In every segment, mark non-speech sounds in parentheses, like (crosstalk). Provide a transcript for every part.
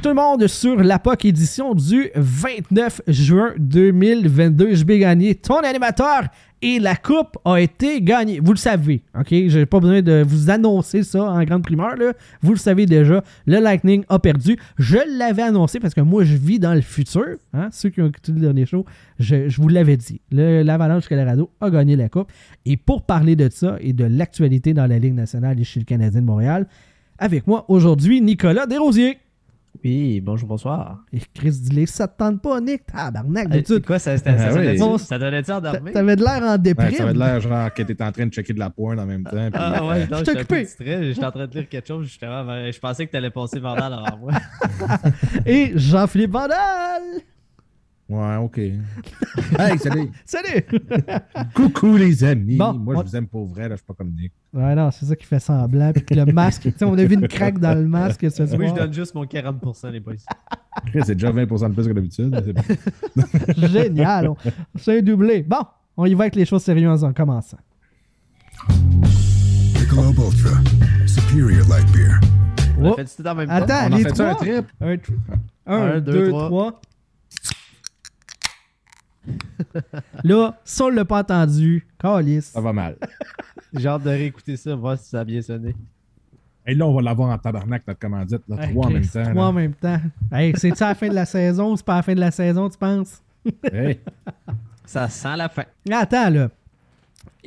Tout le monde sur la POC édition du 29 juin 2022. Je vais gagner ton animateur et la coupe a été gagnée. Vous le savez, ok? J'ai pas besoin de vous annoncer ça en grande primeur, là. Vous le savez déjà, le Lightning a perdu. Je l'avais annoncé parce que moi, je vis dans le futur. Hein? Ceux qui ont écouté le dernier show, je, je vous l'avais dit. L'Avalanche Colorado a gagné la coupe. Et pour parler de ça et de l'actualité dans la Ligue nationale et chez le Canadien de Montréal, avec moi aujourd'hui, Nicolas Desrosiers. Oui, bonjour, bonsoir. Et Chris Dillet, ça te tente pas, Nick? Tabarnak, Euh, d'habitude. quoi, ça, ça, Ah ça, oui. donnait- ça donnait-tu en dormir? T'avais de l'air en Ouais, déprime. ça avait de l'air genre que t'étais en train de checker de la porn en même temps. puis- Ah ouais, non, Je occupé. J'étais en train de lire quelque chose, justement. Je pensais que t'allais passer Vandal avant moi. (laughs) Et Jean-Philippe Vandal. Ouais, OK. (laughs) hey, salut! salut! (laughs) Coucou les amis! Moi, je vous aime pour vrai, là, je suis pas comme Nick. Ouais, non, c'est ça qui fait semblant. Puis que le masque, tu sais, on a vu une craque dans le masque ce soir. Oui, je donne juste mon 40%, les boys. c'est déjà 20% de plus que d'habitude. (laughs) Génial! C'est doublé. Bon, on y va avec les choses sérieuses en commençant. Ultra, Superior Light Beer. On fait même Attends, on les un trip? Un, 2, 3. Là, ça, on l'a pas entendu. Calice. Ça va mal. J'ai hâte de réécouter ça, voir si ça a bien sonné. Et là, on va l'avoir en tabarnak, notre commandite. Là, Hey, trois en même temps. Trois en même temps. Hey, c'est-tu à la fin de la saison ou c'est pas à la fin de la saison, tu penses? Hey, Ça sent la fin. Attends, là.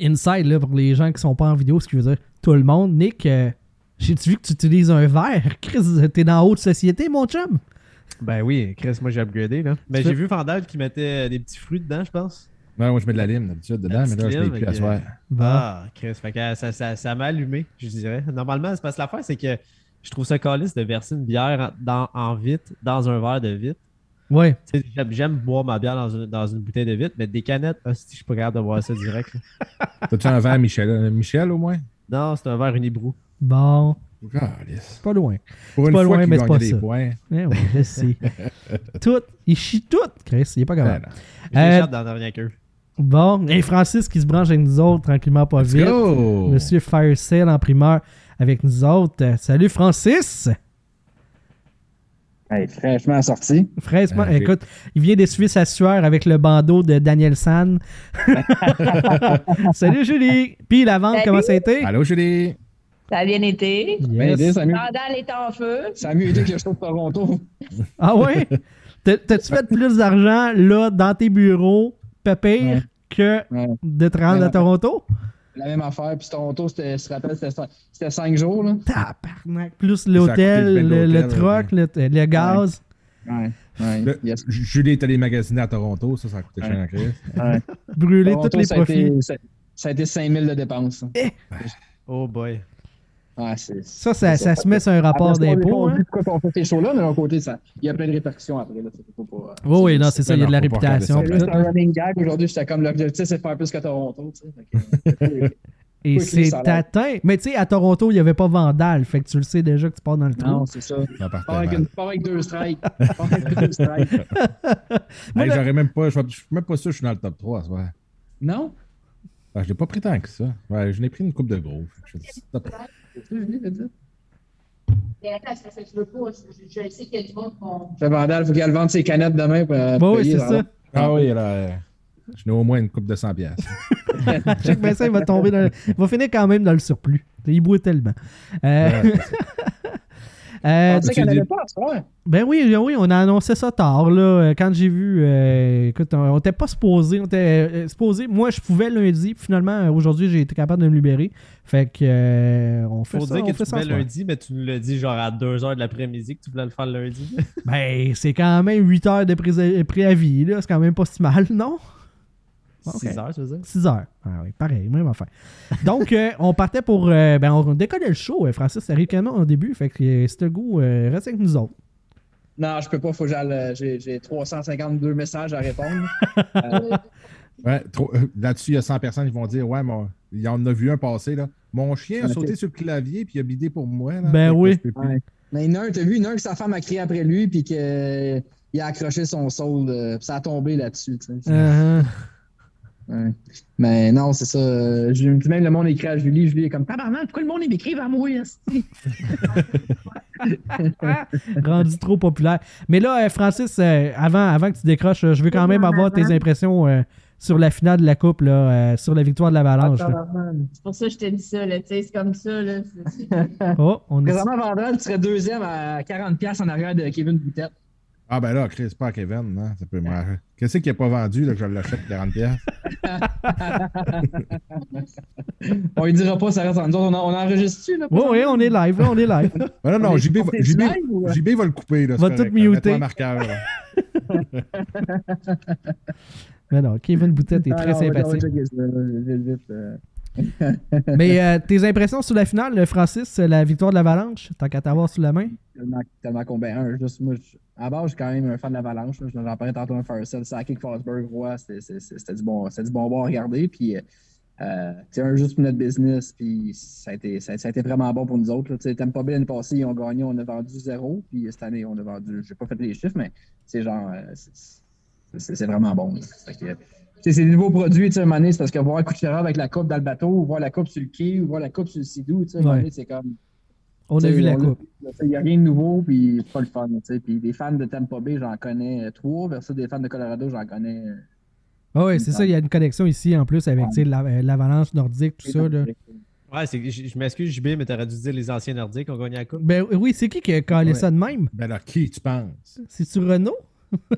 Inside, là, pour les gens qui sont pas en vidéo, ce qui veut dire tout le monde. Nick, euh, j'ai-tu vu que tu utilises un verre? Chris, t'es dans haute société, mon chum? Ben oui, Chris, moi j'ai upgradé. là. Mais Tu j'ai vu Vandal qui mettait euh, des petits fruits dedans, je pense. Ouais, moi, je mets de la lime d'habitude dedans, mais là, je l'ai plus à soir. Ah, Chris, fait que euh, ça, ça, ça m'a allumé, je dirais. Normalement, c'est parce que l'affaire, c'est que je trouve ça calice de verser une bière en, dans, en vitre dans un verre de vitre. Ouais. J'aime, boire ma bière dans une, dans une bouteille de vitre, mais des canettes, hostie, je suis pas capable de boire ça direct. T'as-tu un verre Michel? euh, Michel, au moins? Non, c'est un verre unibrou. Bon, Calice. pas loin. Pour une pas fois loin, mais c'est pas ça. Eh oui, je sais. (laughs) tout. Il chie tout, Chris. Il est pas Ben, capable. Je Euh, dans la dernière queue. Bon. Et Francis qui se branche avec nous autres, tranquillement, pas Let's vite. go! Monsieur Fire Sale en primeur avec nous autres. Euh, salut, Francis! Hey, fraîchement sorti. Fraîchement, écoute, il vient d'essuyer sa sueur avec le bandeau de Daniel San. (laughs) Salut Julie! Puis la vente, Salut. comment ça a été? Allô, Julie? Ça a bien été. Ben, Yes. aidé, ça a mieux, Vandal est en feu. ça a mieux été que le show de Toronto. Ah ouais? (laughs) T'as- T'as-tu fait plus d'argent là dans tes bureaux, pépère, Ouais. que Ouais. de te rendre à Toronto? La même affaire. Puis Toronto, je te rappelle, c'était, cin- c'était cinq jours. Là. Tabarnak! Plus l'hôtel, le le, truck, le, le gaz. Ouais. Ouais. Le- Yes. Julie est allée magasiner à Toronto, ça, ça a coûté cher en crise. Ouais. Brûler Toronto, tous les ça a profits. été- ça, ça a été 5000 de dépenses. Oh boy. Ouais, c'est, Ça, ça, ça se met sur un rapport d'impôt. Hein? pourquoi on fait ces shows-là, mais d'un côté, ça, il y a plein de répercussions après. Là, c'est faut pas, Oui, oui, non, c'est ça, il y a de la réputation. C'est un running gag. Aujourd'hui, j'étais comme l'objectif, c'est de faire plus que Toronto. que, (laughs) Et c'est atteint. Mais tu sais, à Toronto, il n'y avait pas Vandal. Fait que tu le sais déjà que tu pars dans le trou. non, c'est ça. Pas avec, une, pas avec deux strikes. Pas avec deux strikes. (laughs) Moi, Hey, le- J'aurais même pas, je suis même pas sûr que je suis dans le top 3 ce soir. Non? Ben, je l'ai pas pris tant que ça. Ouais, je n'ai pris une coupe de gros. Je suis top. Mais attends, c'est parce que je veux pas. Je, je sais qu'il y a du monde qui Le Vandal, il faut qu'elle vende ses canettes demain pour. euh, Bon, oui, payer, c'est ça. Ah oui, là, euh, je n'ai au moins une coupe de 100 piastres. Check ben ça, il va tomber dans le- Il va finir quand même dans le surplus. Il boit tellement. Euh, Ouais. (laughs) euh, pensais tu qu'elle dis- n'avait pas ben oui, oui, on a annoncé ça tard. Là, quand j'ai vu. euh, écoute, on n'était pas supposé. On était euh, supposé. Moi, je pouvais lundi. Puis finalement, aujourd'hui, j'ai été capable de me libérer. Fait que. euh, on fait Faut ça. dire on que fait tu pouvais lundi, mais tu nous l'as dit genre à 2h de l'après-midi que tu voulais le faire le lundi. Ben, c'est quand même 8 heures de pré- préavis. là. C'est quand même pas si mal, non? Ok. 6h, tu veux dire? 6 heures. Ah oui, pareil, même affaire. (laughs) Donc, euh, on partait pour. euh, ben, on décollait le show. euh, Francis, ça arrive quand même au début. Fait que c'est le goût, euh, reste avec nous autres. Non, je peux pas, faut que j'aille. J'ai, j'ai 352 messages à répondre. Euh, (laughs) Ouais, trop- euh, Là-dessus, il y a 100 personnes qui vont dire Ouais, mon... il y en a vu un passer. Là. Mon chien a sauté sur le clavier puis il a bidé pour moi. Là, Ben oui. ouais. Mais il y en a un, t'as vu, il y en a un que sa femme a crié après lui, puis qu'il a accroché son sol, puis ça a tombé là-dessus. tu sais. Ouais. Mais non, c'est ça. euh, puis même le monde écrit à Julie. Julie est comme Tabarnak, pourquoi le monde il m'écrive à moi? (laughs) Rendu trop populaire. Mais là, euh, Francis, euh, avant, avant que tu décroches, je veux quand même avoir tes impressions euh, sur la finale de la Coupe, là, euh, sur la victoire de l'Avalanche. C'est pour ça que je te dis ça, là, tu sais, c'est comme ça, là. c'est- c'est- Oh, on est... Présentement, Vandal, tu serais deuxième à 40$ en arrière de Kevin Boutette. Ah ben là, Chris, pas à Kevin, non? Ça peut me- Qu'est-ce qu'il n'a pas vendu là, que je l'achète 40$? piastres? (laughs) On lui dira pas, ça reste en nous autres. On, on enregistre-tu, là? Oui, oui, on est live, là, on est live. (laughs) Non, non, JB, va- JB, ou- JB va le couper. Là, Va c'est tout correct, muter. Marqueur. (laughs) Mais non, Kevin Boutette est Ah, très non, sympathique. (laughs) Mais euh, tes impressions sur la finale, Francis, la victoire de l'Avalanche, tant qu'à t'avoir sous la main? tellement, tellement combien. Un, juste, moi, je- à base, je suis quand même un fan de l'Avalanche. là. Je l'en parlais tantôt un Firestyle, Sakic, Fosberg, Roy, c'était du bon c'était du bon à regarder. Puis, euh, c'est un juste pour notre business. Puis, ça a été, ça, ça a été vraiment bon pour nous autres. sais, Tampa Bay l'année passée, ils ont gagné, on a vendu zéro. Puis, cette année, on a vendu, j'ai pas fait les chiffres, mais c'est genre, euh, c'est- c'est c'est vraiment bon. là. Tu sais, c'est des nouveaux produits, tu sais, à un moment donné, c'est parce que voir Kuchera avec la coupe dans le bateau, ou voir la coupe sur le quai, ou voir la coupe sur le Sidou, tu sais, Ouais. c'est comme. On a vu la coupe. Il n'y a rien de nouveau, puis c'est pas le fun. t'sais. Puis des fans de Tampa Bay, j'en connais trois, versus des fans de Colorado, j'en connais. Ah oui, c'est ça, il y a une connexion ici en plus avec tu sais, la- euh, l'Avalanche nordique, tout ça. Là. Ouais, je je m'excuse, JB, mais t'aurais dû dire les anciens Nordiques ont gagné la Coupe. Ben oui, c'est qui qui a calé Ouais. ça de même? Ben là, qui tu penses? C'est-tu Renault?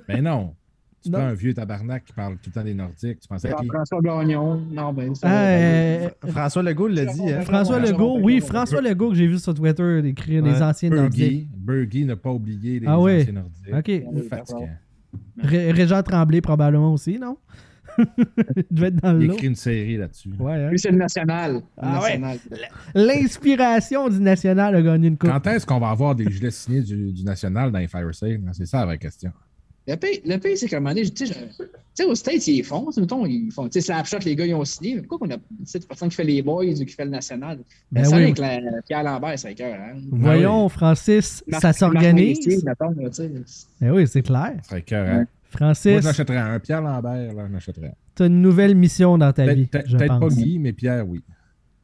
Ben non. (laughs) Tu Non. prends un vieux tabarnak qui parle tout le temps des Nordiques. Tu pensais qui? François Gagnon, non, ben, ça. Ah, euh, François Legault l'a dit, hein? François Legault, oui, François Legault que j'ai vu sur Twitter écrire les Ouais. anciens nordiques. Bergie. N'a pas oublié les Ah oui. anciens Nordiques. OK. Oui, Fatigant. Ré- Régent Tremblay probablement aussi, non? (laughs) il devait être dans le Il écrit une série là-dessus. Ouais, hein? Lui, c'est le national. Ah ouais. L'inspiration du National a gagné une coupe. Quand est-ce qu'on va avoir des gilets signés du, du National dans les Fire Sale? C'est ça la vraie question. Le pays, le pays c'est qu'à un moment donné, tu sais, aux States, ils font, mettons, ils font, tu sais, Slapshot, les gars, ils ont signé, mais pourquoi qu'on a, tu sais, personne qui fait les boys ou qui fait le national? Ben Ben, ça oui. avec la, Pierre Lambert, c'est cœur, hein? Voyons, Francis, ça s'organise. Ben oui, c'est clair. Serait cœur. Moi, Francis, je n'achèterais un. Pierre Lambert, là, je n'achèterais un. t'as une nouvelle mission dans ta vie, Peut-être pas. Guy, mais Pierre, oui.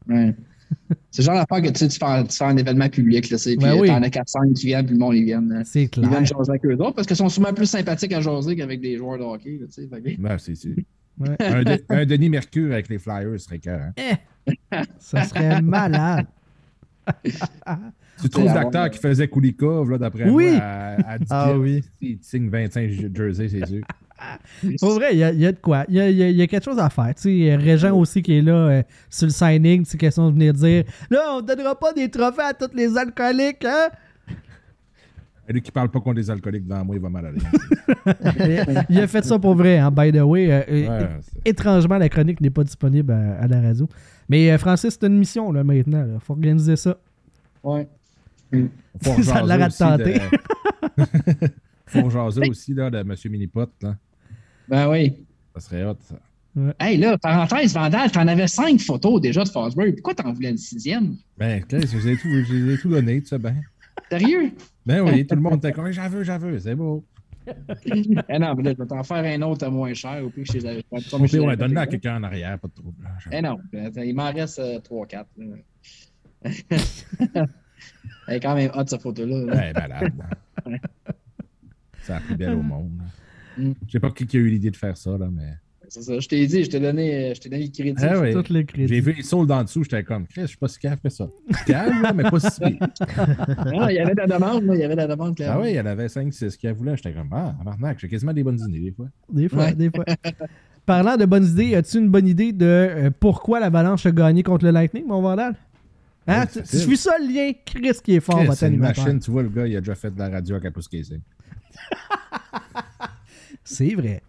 Ouais. (laughs) C'est le genre d'affaire que tu sais, tu fais, tu fais un événement public, là, tu sais, puis Ben euh, oui. t'en as 400 qui viennent, puis le monde, ils viennent. euh, C'est Ils clair. viennent jaser avec eux autres parce qu'ils sont souvent plus sympathiques à jaser qu'avec des joueurs de hockey. Là, tu sais, fait Non, c'est c'est- Ouais. (laughs) un, de- un Denis Mercure avec les Flyers serait cœur. Hein? Ça serait malade. Tu trouves la l'acteur qui faisait Kulikov, là, d'après Oui. moi, à, à 10 Ah oui. Il signe 25 jerseys, c'est sûr. Pour vrai, il y, a- il y a de quoi. Il y a, y a- il y a quelque chose à faire. Tu sais, Régent aussi qui est là euh, sur le signing, c'est question de venir dire Là, on donnera pas des trophées à tous les alcooliques, hein? Et lui qui parle pas contre les alcooliques devant moi, il va mal aller. (laughs) il a fait ça pour vrai, hein, by the way. Euh, euh, Ouais, étrangement, la chronique n'est pas disponible à, à la radio. Mais euh, Francis, c'est une mission là, maintenant. Il faut organiser ça. Ouais. faut (laughs) Ça a l'air à tenter. de- (laughs) faut jaser aussi là, de M. Minipot. Là. Ben oui. Ça serait hot, ça. Hey, là, parenthèse, Vandal, t'en avais cinq photos déjà de Fosbury. Pourquoi t'en voulais une sixième? Ben, Chris, je vous ai tout, je vous ai tout donné, tu sais bien. Sérieux? Ben oui, tout le monde était comme, j'en veux, j'en veux, c'est beau. eh non, mais là, je vais t'en faire un autre à moins cher. Au pire, je les avais pas. Au pire, ouais, donne-le à quelqu'un en arrière, pas de trouble. Eh non, ben, il m'en reste 3-4. (laughs) Elle est quand même hot, cette photo-là. là. Ouais, malade. C'est la plus belle au monde. Mm. Je sais pas qui qui a eu l'idée de faire ça, là, mais. C'est ça. Je t'ai dit, je t'ai donné, je t'ai donné le crédit. Ah oui. Toutes les crédits. J'ai vu les saules en dessous, j'étais comme, Chris, je suis pas si cave que ça. Cave, là, mais pas si pire. Non, (laughs) il y avait de la demande, là, il y avait de la demande, Ah oui, il y en avait 5-6 qui voulaient. J'étais comme, ah, Marnac, j'ai quasiment des bonnes idées, des fois. Des fois, Ouais. des fois. Parlant de bonnes idées, as-tu une bonne idée de euh, pourquoi l'Avalanche a gagné contre le Lightning, mon Vandal? Hein? Ouais, tu, suis ça le lien? Chris qui est fort, Chris, votre c'est une animateur. machine, tu vois, le gars, il a déjà fait de la radio à Capuscasing. (laughs) C'est vrai.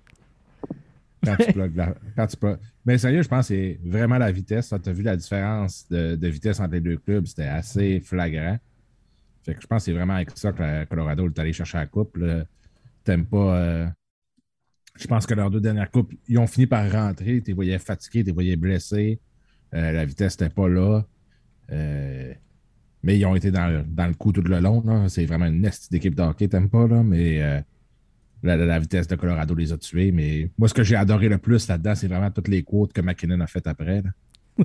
Quand tu la- quand tu Mais sérieux, je pense que c'est vraiment la vitesse. Tu as vu la différence de, vitesse entre les deux clubs, c'était assez flagrant. Fait que je pense que c'est vraiment avec ça que Colorado est allé chercher la coupe. T'aimes pas. euh, Je pense que leurs deux dernières coupes, ils ont fini par rentrer. Tu voyais fatigués, tu voyais blessés. Euh, la vitesse n'était pas là. Euh, Mais ils ont été dans le, coup tout le long. C'est vraiment une nest d'équipe de hockey, t'aimes pas, là. Mais la, la- vitesse de Colorado les a tués. Mais moi, ce que j'ai adoré le plus là-dedans, c'est vraiment toutes les quotes que McKinnon a faites après. (laughs)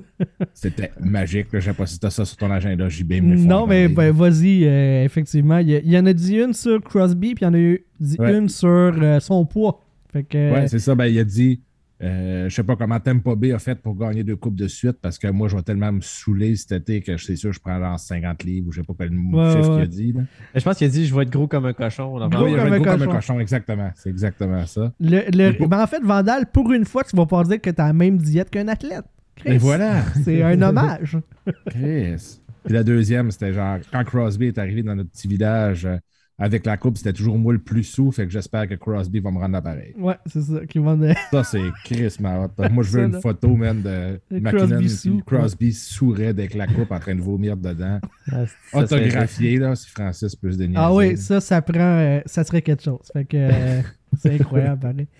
C'était magique. là. Je sais pas si t'as ça sur ton agenda, JB. mais Non, mais ben, vas-y, euh, effectivement. Il y, en a dit une sur Crosby, puis il y en a eu dit Ouais. une sur euh, son poids. Fait que, Ouais, c'est ça. Ben, il a dit euh, je sais pas comment Tampa Bay a fait pour gagner deux coupes de suite parce que moi, je vais tellement me saouler cet été que c'est sûr je prends genre 50 livres ou je sais pas quel Ouais, chiffre ouais. qu'il a dit. Là. Je pense qu'il a dit je vais être gros comme un cochon. Gros Oui, il comme un gros comme un cochon. cochon, exactement. C'est exactement ça. le, le- pour- ben, en fait, Vandal, pour une fois, tu vas pas dire que tu as la même diète qu'un athlète. Chris. Et voilà. (laughs) C'est un hommage. (laughs) Chris. Puis la deuxième, c'était genre quand Crosby est arrivé dans notre petit village euh, avec la coupe, c'était toujours moi le plus sous. Fait que j'espère que Crosby va me rendre l'appareil. Ouais, c'est ça. Qui de- Ça, c'est Chris, ma hot. Moi, je veux une photo, man, de McKinnon. Crosby puis sous. Crosby sourd avec la coupe en train de vomir dedans. (laughs) Ah, Autographié, là, si Francis peut se déniaiser. Ah oui, ça, ça prend. euh, ça serait quelque chose. Fait que euh, c'est incroyable, pareil. (laughs)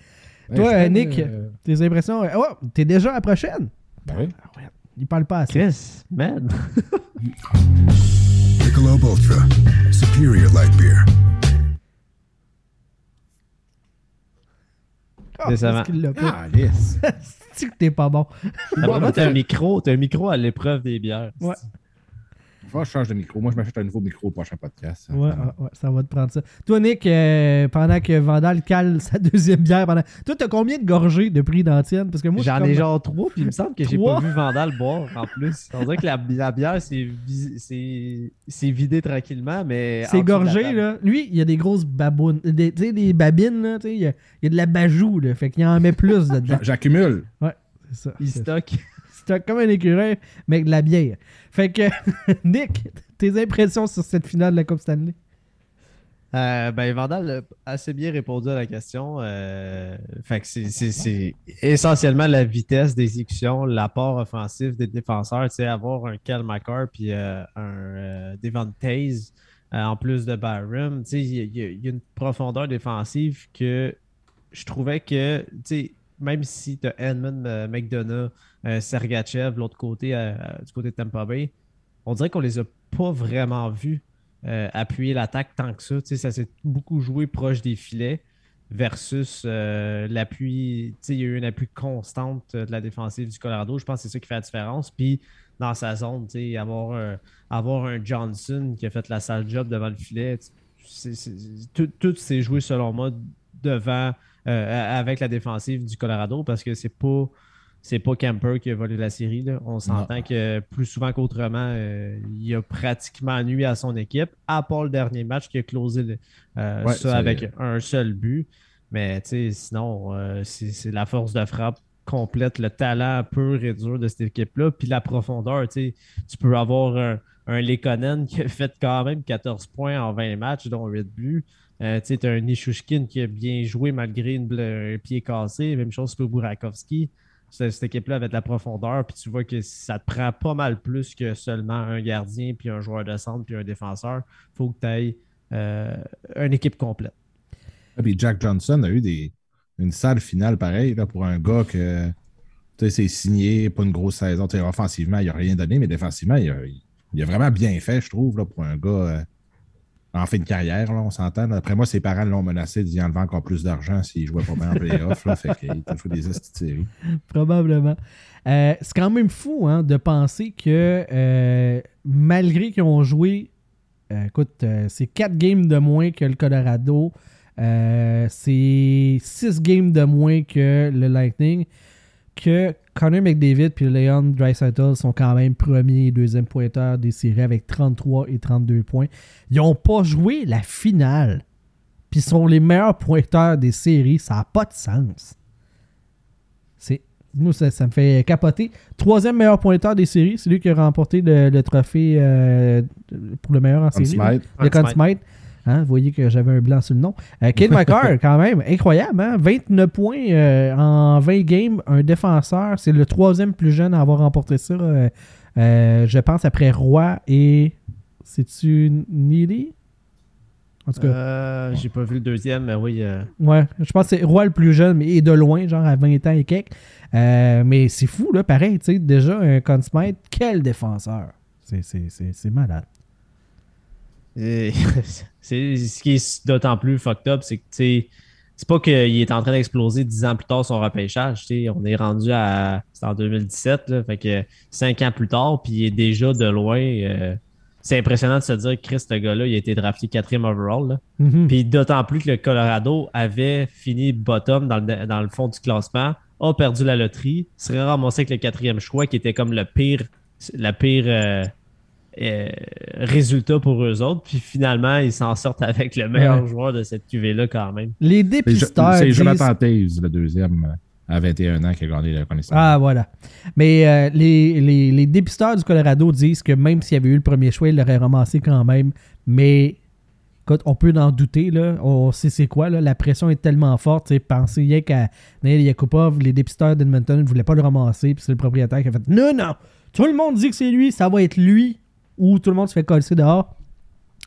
Ouais, Toi, euh, Nick, tes impressions. Oh, t'es déjà à la prochaine? ben oui. Il parle pas assez. Chris, man. (laughs) Michelob Ultra. Superior light beer. Ah, qu'il l'a pas. Ah, lisse. (laughs) C'est que t'es pas bon? T'as un (laughs) micro, t'as un micro à l'épreuve des bières. Ouais. Faut que je change de micro. Moi, je m'achète un nouveau micro au prochain podcast. Ouais, ouais, ouais, ça va te prendre ça. Toi, Nick, euh, pendant que Vandal cale sa (laughs) deuxième bière, pendant... toi, t'as combien de gorgées de prix d'antienne? Parce que moi, J'en comme- ai genre trois, puis il me semble que j'ai pas vu Vandal boire en plus. On dirait que la, la bière s'est- s'est vidée tranquillement, mais. C'est gorgé, là. Lui, il y a des grosses babounes. Des, tu sais, des babines, là. Tu sais, il y a, il y a de la bajou, là. Fait qu'il en met plus (laughs) dedans. J'a- J'accumule. C'est ça. Il C'est stocke. Comme un écureuil, mais de la bière. Fait que, (laughs) Nick, tes impressions sur cette finale de la Coupe Stanley? Euh, ben, Vandal a assez bien répondu à la question. Euh, fait que c'est- essentiellement la vitesse d'exécution, l'apport offensif des défenseurs. Avoir un Cal McCarr puis euh, un Devon en plus de sais, il y, a- une profondeur défensive que je trouvais que, tu même si tu as Edmund euh, McDonough, euh, Sergachev, l'autre côté, euh, du côté de Tampa Bay, on dirait qu'on les a pas vraiment vus appuyer l'attaque tant que ça. Ça s'est beaucoup joué proche des filets versus l'appui. Il y a eu une appui constante de la défensive du Colorado. Je pense que c'est ça qui fait la différence. Puis dans sa zone, avoir, un- avoir un Johnson qui a fait la sale job devant le filet, tout s'est joué selon moi devant euh, avec la défensive du Colorado parce que c'est pas c'est pas Camper qui a volé la série. là. On s'entend que plus souvent qu'autrement, euh, il a pratiquement nuit à son équipe, à part le dernier match qui a closé le- euh, Ouais, ça avec un seul but. Mais sinon, euh, c'est la force de frappe complète, le talent pur et dur de cette équipe-là, puis la profondeur. Tu peux avoir un, un Lekonen qui a fait quand même 14 points en 20 matchs, dont 8 buts. Euh, tu as un Nishushkin qui a bien joué malgré une un pied cassé. Même chose pour Burakovsky. Cette, équipe-là avait de la profondeur, puis tu vois que ça te prend pas mal plus que seulement un gardien, puis un joueur de centre, puis un défenseur. Il faut que tu aies une équipe complète. Ah, Puis Jack Johnson a eu des, une sale finale pareille là, pour un gars que c'est signé, pas une grosse saison. Offensivement, il n'a rien donné, mais défensivement, il a, il a vraiment bien fait, je trouve, là, pour un gars euh, en fin de carrière, là, on s'entend. Après moi, ses parents l'ont menacé d'y enlever encore plus d'argent s'il jouait pas bien en playoff. là, fait qu'il t'a fait des estis de série. (laughs) Probablement. Euh, c'est quand même fou hein, de penser que euh, malgré qu'ils ont joué, euh, écoute, c'est 4 games de moins que le Colorado, c'est 6 games de moins que le Lightning, que Connor McDavid et Leon Dreisaitl sont quand même premier et deuxième pointeur des séries avec 33 et 32 points. Ils n'ont pas joué la finale, puis sont les meilleurs pointeurs des séries. Ça n'a pas de sens. C'est moi, ça, ça me fait capoter. Troisième meilleur pointeur des séries, c'est lui qui a remporté le, le trophée euh, pour le meilleur en série. Le Conn Conn Smythe. Hein, vous voyez que j'avais un blanc sur le nom. Euh, Kate McCarr, (laughs) quand même, incroyable. Hein? 29 points euh, en 20 games. Un défenseur. C'est le troisième plus jeune à avoir remporté ça. euh, euh, je pense après Roy et. C'est-tu Neely? En tout cas. J'ai pas vu le deuxième, mais oui. Ouais, je pense que c'est Roy le plus jeune, mais et de loin, genre à 20 ans et quelques. Mais c'est fou, là, pareil, tu sais, déjà, un Conn Smythe, quel défenseur. C'est malade. Et (laughs) c'est ce qui est d'autant plus fucked up, c'est que c'est pas qu'il est en train d'exploser dix ans plus tard son repêchage. On est rendu à. C'est en 2017, là, fait que cinq ans plus tard, puis il est déjà de loin. euh, c'est impressionnant de se dire que Chris, ce gars-là, il a été drafté quatrième overall. Mhm. Puis d'autant plus que le Colorado avait fini bottom dans le, dans le fond du classement, a perdu la loterie, serait ramassé avec le quatrième choix qui était comme le pire, la pire euh, euh, résultat pour eux autres. Puis finalement, ils s'en sortent avec le meilleur Ouais. joueur de cette QV-là quand même. Les dépisteurs. c'est Jonathan Taves, le deuxième, euh, à 21 ans, qui a gagné la connaissance. Ah, voilà. Mais euh, les, les, les dépisteurs du Colorado disent que même s'il y avait eu le premier choix, il l'aurait ramassé quand même. Mais écoute, on peut en douter. Là. On sait c'est quoi. Là. La pression est tellement forte. Pensez rien qu'à Neil Yakupov, les dépisteurs d'Edmonton ne voulaient pas le ramasser. Puis c'est le propriétaire qui a fait Non, non, tout le monde dit que c'est lui, ça va être lui. Ou tout le monde se fait coller dehors.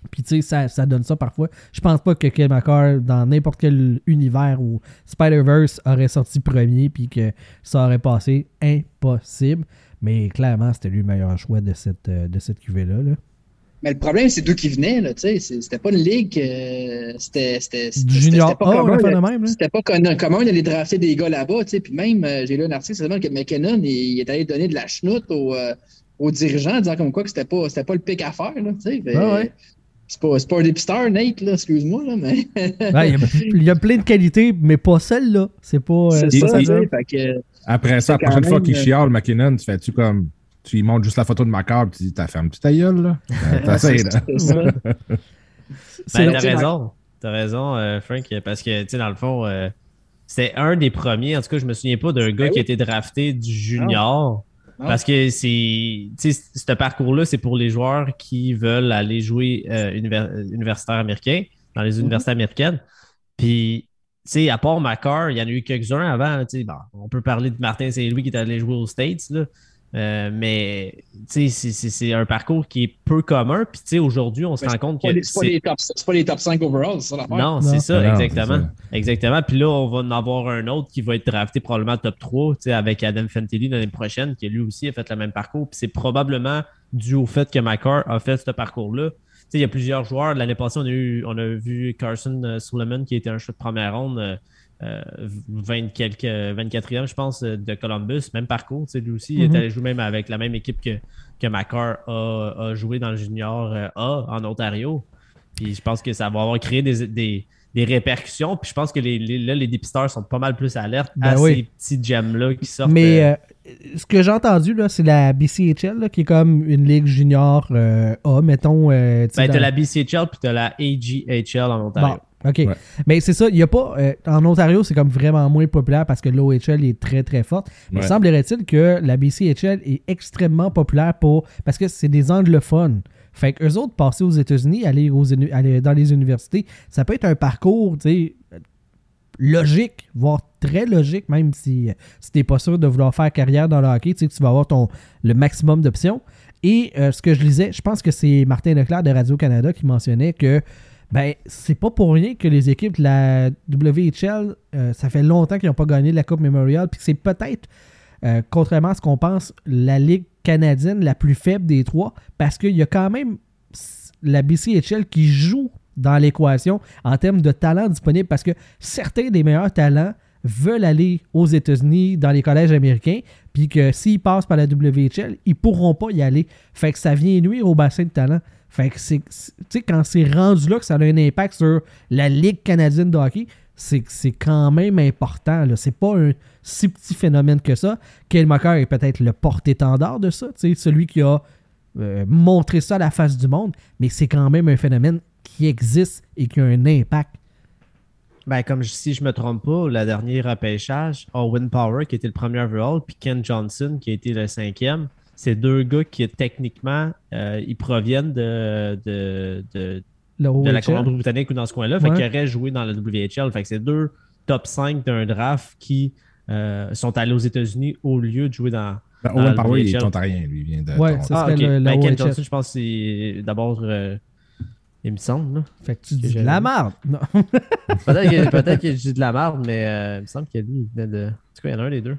Puis tu sais, ça, ça donne ça parfois. Je pense pas que Kel McCarr, dans n'importe quel univers où Spider-Verse aurait sorti premier puis que ça aurait passé impossible. Mais clairement, c'était lui le meilleur choix de cette, euh, de cette QV-là. là. Mais le problème, c'est d'où qu'il venait, là, tu sais. c'est- C'était pas une ligue, euh, c'était, c'était, c'était- Junior pas on commun, là. même. C'était pas commun d'aller drafter des gars là-bas, tu sais. Puis même, euh, j'ai lu un article, c'est vraiment que McKinnon, il, il est allé donner de la chenoute euh, aux dirigeants, en disant comme quoi que c'était pas, c'était pas le pic à faire, là, tu. Fait- ouais. C'est pas, c'est pas un dépisteur, Nate, là, excuse-moi, là, mais Ouais, (laughs) il, y a, il y a plein de qualités, mais pas celle-là. C'est pas. euh, c'est ça, pas tu. Fait que, Après ça, la prochaine fois qu'il euh, chiale, McKinnon, tu fais-tu comme. Tu lui montres juste la photo de puis tu dis T'as fermé ta gueule, là? (laughs) T'as là. (laughs) ça. Ben, raison. T'as raison, euh, Frank, parce que, tu sais, dans le fond, euh, c'était un des premiers. En tout cas, je me souviens pas d'un gars Ben qui a été drafté du junior. Non. Parce que c'est, tu sais, ce parcours-là, c'est pour les joueurs qui veulent aller jouer euh, univers- universitaire américain, dans les universités américaines. Puis, tu sais, à part Macar, il y en a eu quelques-uns avant. Tu sais, bon, on peut parler de Martin Saint-Louis qui est allé jouer aux States, là. Euh, mais, c'est- un parcours qui est peu commun. Puis, tu sais, aujourd'hui, on se rend compte que. c'est pas, les top- pas les top 5 overall, c'est ça l'affaire. non, Non. c'est ça, Non, exactement. Exactement. Puis là, on va en avoir un autre qui va être drafté probablement top 3, tu sais, avec Adam Fantilli l'année prochaine, qui lui aussi a fait le même parcours. Puis c'est probablement dû au fait que Macar a fait ce parcours-là. Tu sais, il y a plusieurs joueurs. L'année passée, on a, eu, on a vu Carson euh, Suleiman, qui était un choix de première ronde, euh, 20 quelques, 24e, je pense, euh, de Columbus. Même parcours, tu sais, lui aussi, il Mhm. est allé jouer même avec la même équipe que, que Macar a, a joué dans le junior euh, A en Ontario. Puis je pense que ça va avoir créé des, des, des répercussions. Puis je pense que les, les- là, les dépisteurs sont pas mal plus alertes Ben à oui. ces petits gems-là qui sortent. Mais euh, euh, ce que j'ai entendu, là, c'est la BCHL, là, qui est comme une ligue junior euh, A, mettons. euh, ben, dans- t'as la BCHL puis t'as la AGHL en Ontario. Bon, OK. Ouais. Mais c'est ça, il y a pas. euh, en Ontario, c'est comme vraiment moins populaire parce que l'OHL est très très forte. Mais Ouais. semblerait-il que la BCHL est extrêmement populaire pour. Parce que c'est des anglophones. Fait qu'eux autres, passer aux États-Unis, aller, aux, aller dans les universités, ça peut être un parcours, tu sais, logique, voire très logique, même si, si t'es pas sûr de vouloir faire carrière dans le hockey, tu sais que tu vas avoir ton, le maximum d'options. Et euh, ce que je lisais, je pense que c'est Martin Leclerc de Radio-Canada qui mentionnait que ben, c'est pas pour rien que les équipes de la WHL, euh, ça fait longtemps qu'ils n'ont pas gagné la Coupe Memorial, puis c'est peut-être, euh, contrairement à ce qu'on pense, la Ligue canadienne la plus faible des trois, parce qu'il y a quand même la BCHL qui joue dans l'équation en termes de talent disponible, parce que certains des meilleurs talents veulent aller aux États-Unis dans les collèges américains, puis que s'ils passent par la WHL, ils pourront pas y aller. Fait que ça vient nuire au bassin de talent. Fait que c'est, quand c'est rendu là que ça a un impact sur la Ligue canadienne de hockey, c'est, quand même important. C'est pas un si petit phénomène que ça. Kyle Mocker est peut-être le porte-étendard de ça, celui qui a euh, montré ça à la face du monde, mais c'est quand même un phénomène qui existe et qui a un impact. Ben, comme je- si je me trompe pas, le dernier repêchage, Owen Power qui était le premier overall, puis Ken Johnson qui a été le cinquième, c'est deux gars qui techniquement euh, ils proviennent de, de, de, de la. Colombie-Britannique ou dans ce coin-là, fait Ouais. qu'ils auraient joué dans la WHL. Fait que c'est deux top 5 d'un draft qui euh, sont allés aux États-Unis au lieu de jouer dans. Ben, Owen la Power, il est ontarien, lui, il vient de Ouais, ça Ah, le- la Ben. Johnson, je pense que c'est d'abord. euh, il me semble. là. Fait que tu Que dis de la merde. Non. Peut-être que, que je dis de la merde, mais euh, il me semble que lui, il venait de. En tout cas, il y en a un des deux.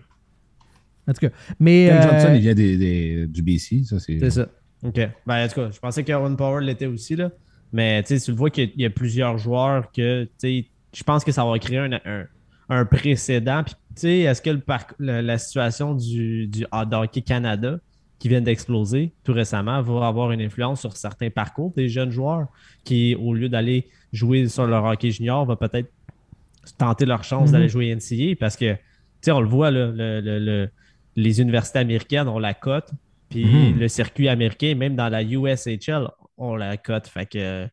En tout cas. Mais. Ken euh, Johnson, il vient des, des- du BC, ça c'est. C'est ça. OK. Ben, en tout cas, je pensais que Owen Power l'était aussi, là. Mais tu sais, tu le vois qu'il y a- il y a plusieurs joueurs que, tu sais, je pense que ça va créer un, un- un précédent. Puis, tu sais, est-ce que le parc- le- la situation du, du hot hockey Canada, qui vient d'exploser tout récemment, va avoir une influence sur certains parcours des jeunes joueurs qui, au lieu d'aller jouer sur leur hockey junior, va peut-être tenter leur chance Mhm. d'aller jouer NCA parce que, tu sais, on le voit, là, le- le- le- les universités américaines ont la cote, puis Mhm. le circuit américain, même dans la USHL, on la cote. Fait que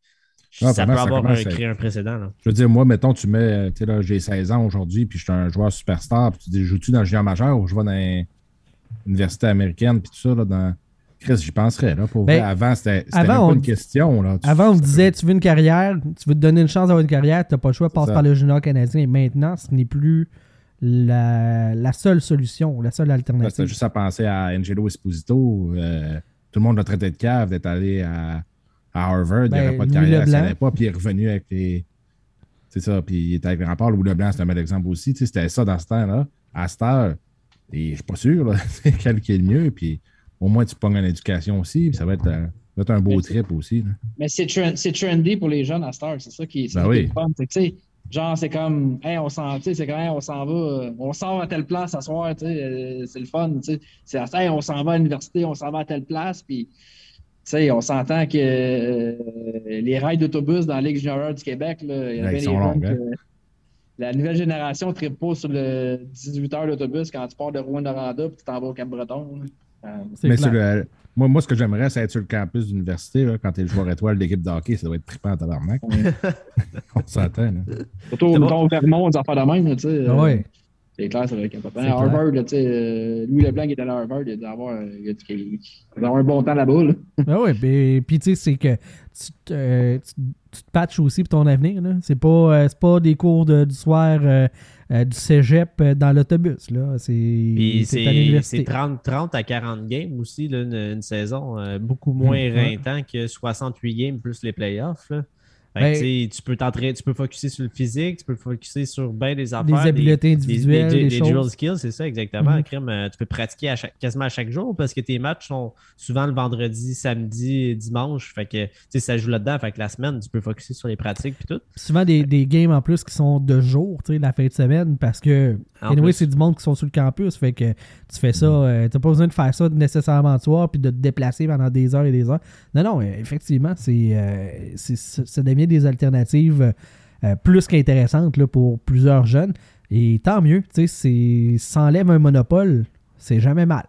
Ah, ça peut ça avoir un- créé un précédent. là. Je veux dire, moi, mettons, tu mets, tu sais, là, j'ai 16 ans aujourd'hui, puis je suis un joueur superstar, puis tu dis, joues-tu dans le junior majeur ou je vais dans l'université américaine, puis tout ça, là, dans. Chris, j'y penserais, là. Pour Ben, vrai. Avant, c'était pas on- une question, là. Tu- Avant, on disait tu veux une carrière, tu veux te donner une chance d'avoir une carrière, tu n'as pas le choix, passe par le junior canadien. Et maintenant, ce n'est plus la, la seule solution, la seule alternative. C'était juste à penser à Angelo Esposito. euh, tout le monde l'a traité de cave d'être allé à, à Harvard. il Ben, n'y avait pas de Louis carrière, Leblanc. ça n'allait pas. Puis il est revenu avec les. C'est ça. Puis il était avec les remparts. Louis Leblanc, c'est un bel exemple aussi. Tu sais, C'était ça dans ce temps-là. À cette heure, et je suis pas sûr (laughs) c'est quel qui est le mieux. Puis au moins, tu pognes en éducation aussi. Puis ça va être, euh, un beau trip aussi. là. Mais c'est trend- c'est trendy pour les jeunes à Star, c'est ça qui, c'est Ben ça qui est oui. le fun. C'est que, tu sais, genre, c'est comme, hey, on s'en, tu sais, c'est comme, hey, on s'en va, on sort à telle place ce soir, tu sais, euh, c'est le fun, tu sais. C'est, hey, on s'en va à l'université, on s'en va à telle place, puis, tu sais, on s'entend que euh, les rails d'autobus dans la Ligue junior du Québec, là, il y en a Ouais, bien ils sont des jeunes longues, hein. que la nouvelle génération ne tripe pas sur le 18 heures d'autobus quand tu pars de Rouen-Noranda puis tu t'en vas au Cap-Breton. là. Euh, C'est Mais clair. sur le- moi, moi, ce que j'aimerais, c'est être sur le campus d'université. Quand tu es le joueur étoile d'équipe de hockey, ça doit être trippant en tabarnak. (laughs) on s'entend. là. Surtout, mettons, Vermont, des affaires de même, là, tu sais. Ah euh, ouais. C'est clair, ça va être important. C'est À Harvard, là, tu sais, euh, Louis Leblanc qui est allé à Harvard, il a dû avoir, il a dû- il a dû avoir un bon temps là-bas. Là. (laughs) Ouais, ben, puis tu sais, c'est que tu te, euh, tu, tu te patches aussi pour ton avenir. là. C'est pas, euh, c'est pas des cours de- du soir euh, du cégep euh, dans l'autobus. là. C'est c'est à c'est l'université. c'est 30, 30 à 40 games aussi, là, une, une saison. euh, beaucoup moins Mm, ouais. que 68 games plus les playoffs. là. Fait que, Ben- tu peux t'entraîner, tu peux focuser sur le physique, tu peux focuser sur bien des affaires. Des habiletés individuelles, des, des, des drill choses. skills, c'est ça, exactement. Mhm. Crime, euh, tu peux pratiquer à chaque- quasiment à chaque jour parce que tes matchs sont souvent le vendredi, samedi, dimanche. Fait que, ça joue là-dedans. Fait que la semaine, tu peux focuser sur les pratiques puis tout. Souvent des, des games en plus qui sont de jour, tu sais, la fin de semaine, parce que, anyway, c'est du monde qui sont sur le campus. Fait que tu fais ça, euh, t'as pas besoin de faire ça nécessairement de soir puis de te déplacer pendant des heures et des heures. Non, non, effectivement, c'est, euh, ça devient des alternatives euh, plus qu'intéressantes là, pour plusieurs jeunes. Et tant mieux, tu sais, s'enlève un monopole, c'est jamais mal.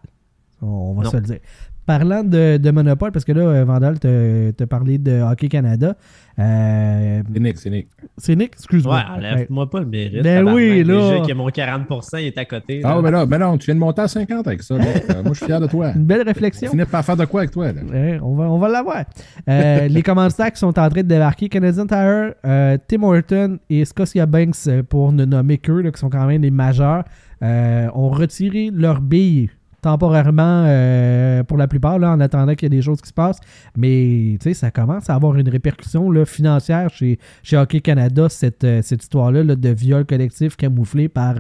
On va Non. se le dire. Parlant de, de monopole, parce que là, euh, Vandal te, te parlé de Hockey Canada. Euh, C'est Nick, c'est Nick. c'est Nick, excuse-moi. Ouais, enlève-moi pas le mérite. Ben tabarnak. oui, là. Déjà que mon 40% il est à côté. Ah, là. mais là, mais non, tu viens de monter à 50 avec ça. Euh, moi, je suis fier de toi. Une belle réflexion. Finis par faire de quoi avec toi? Là? Ouais, on va, on va l'avoir. Euh, (laughs) les commanditaires qui sont en train de débarquer, Canadian Tire, euh, Tim Horton et Scotia Banks, pour ne nommer qu'eux, qui sont quand même les majeurs, euh, ont retiré leurs billes temporairement euh, pour la plupart, là, en attendant qu'il y ait des choses qui se passent. Mais ça commence à avoir une répercussion financière chez, chez Hockey Canada, cette, euh, cette histoire-là là, de viol collectif camouflé par,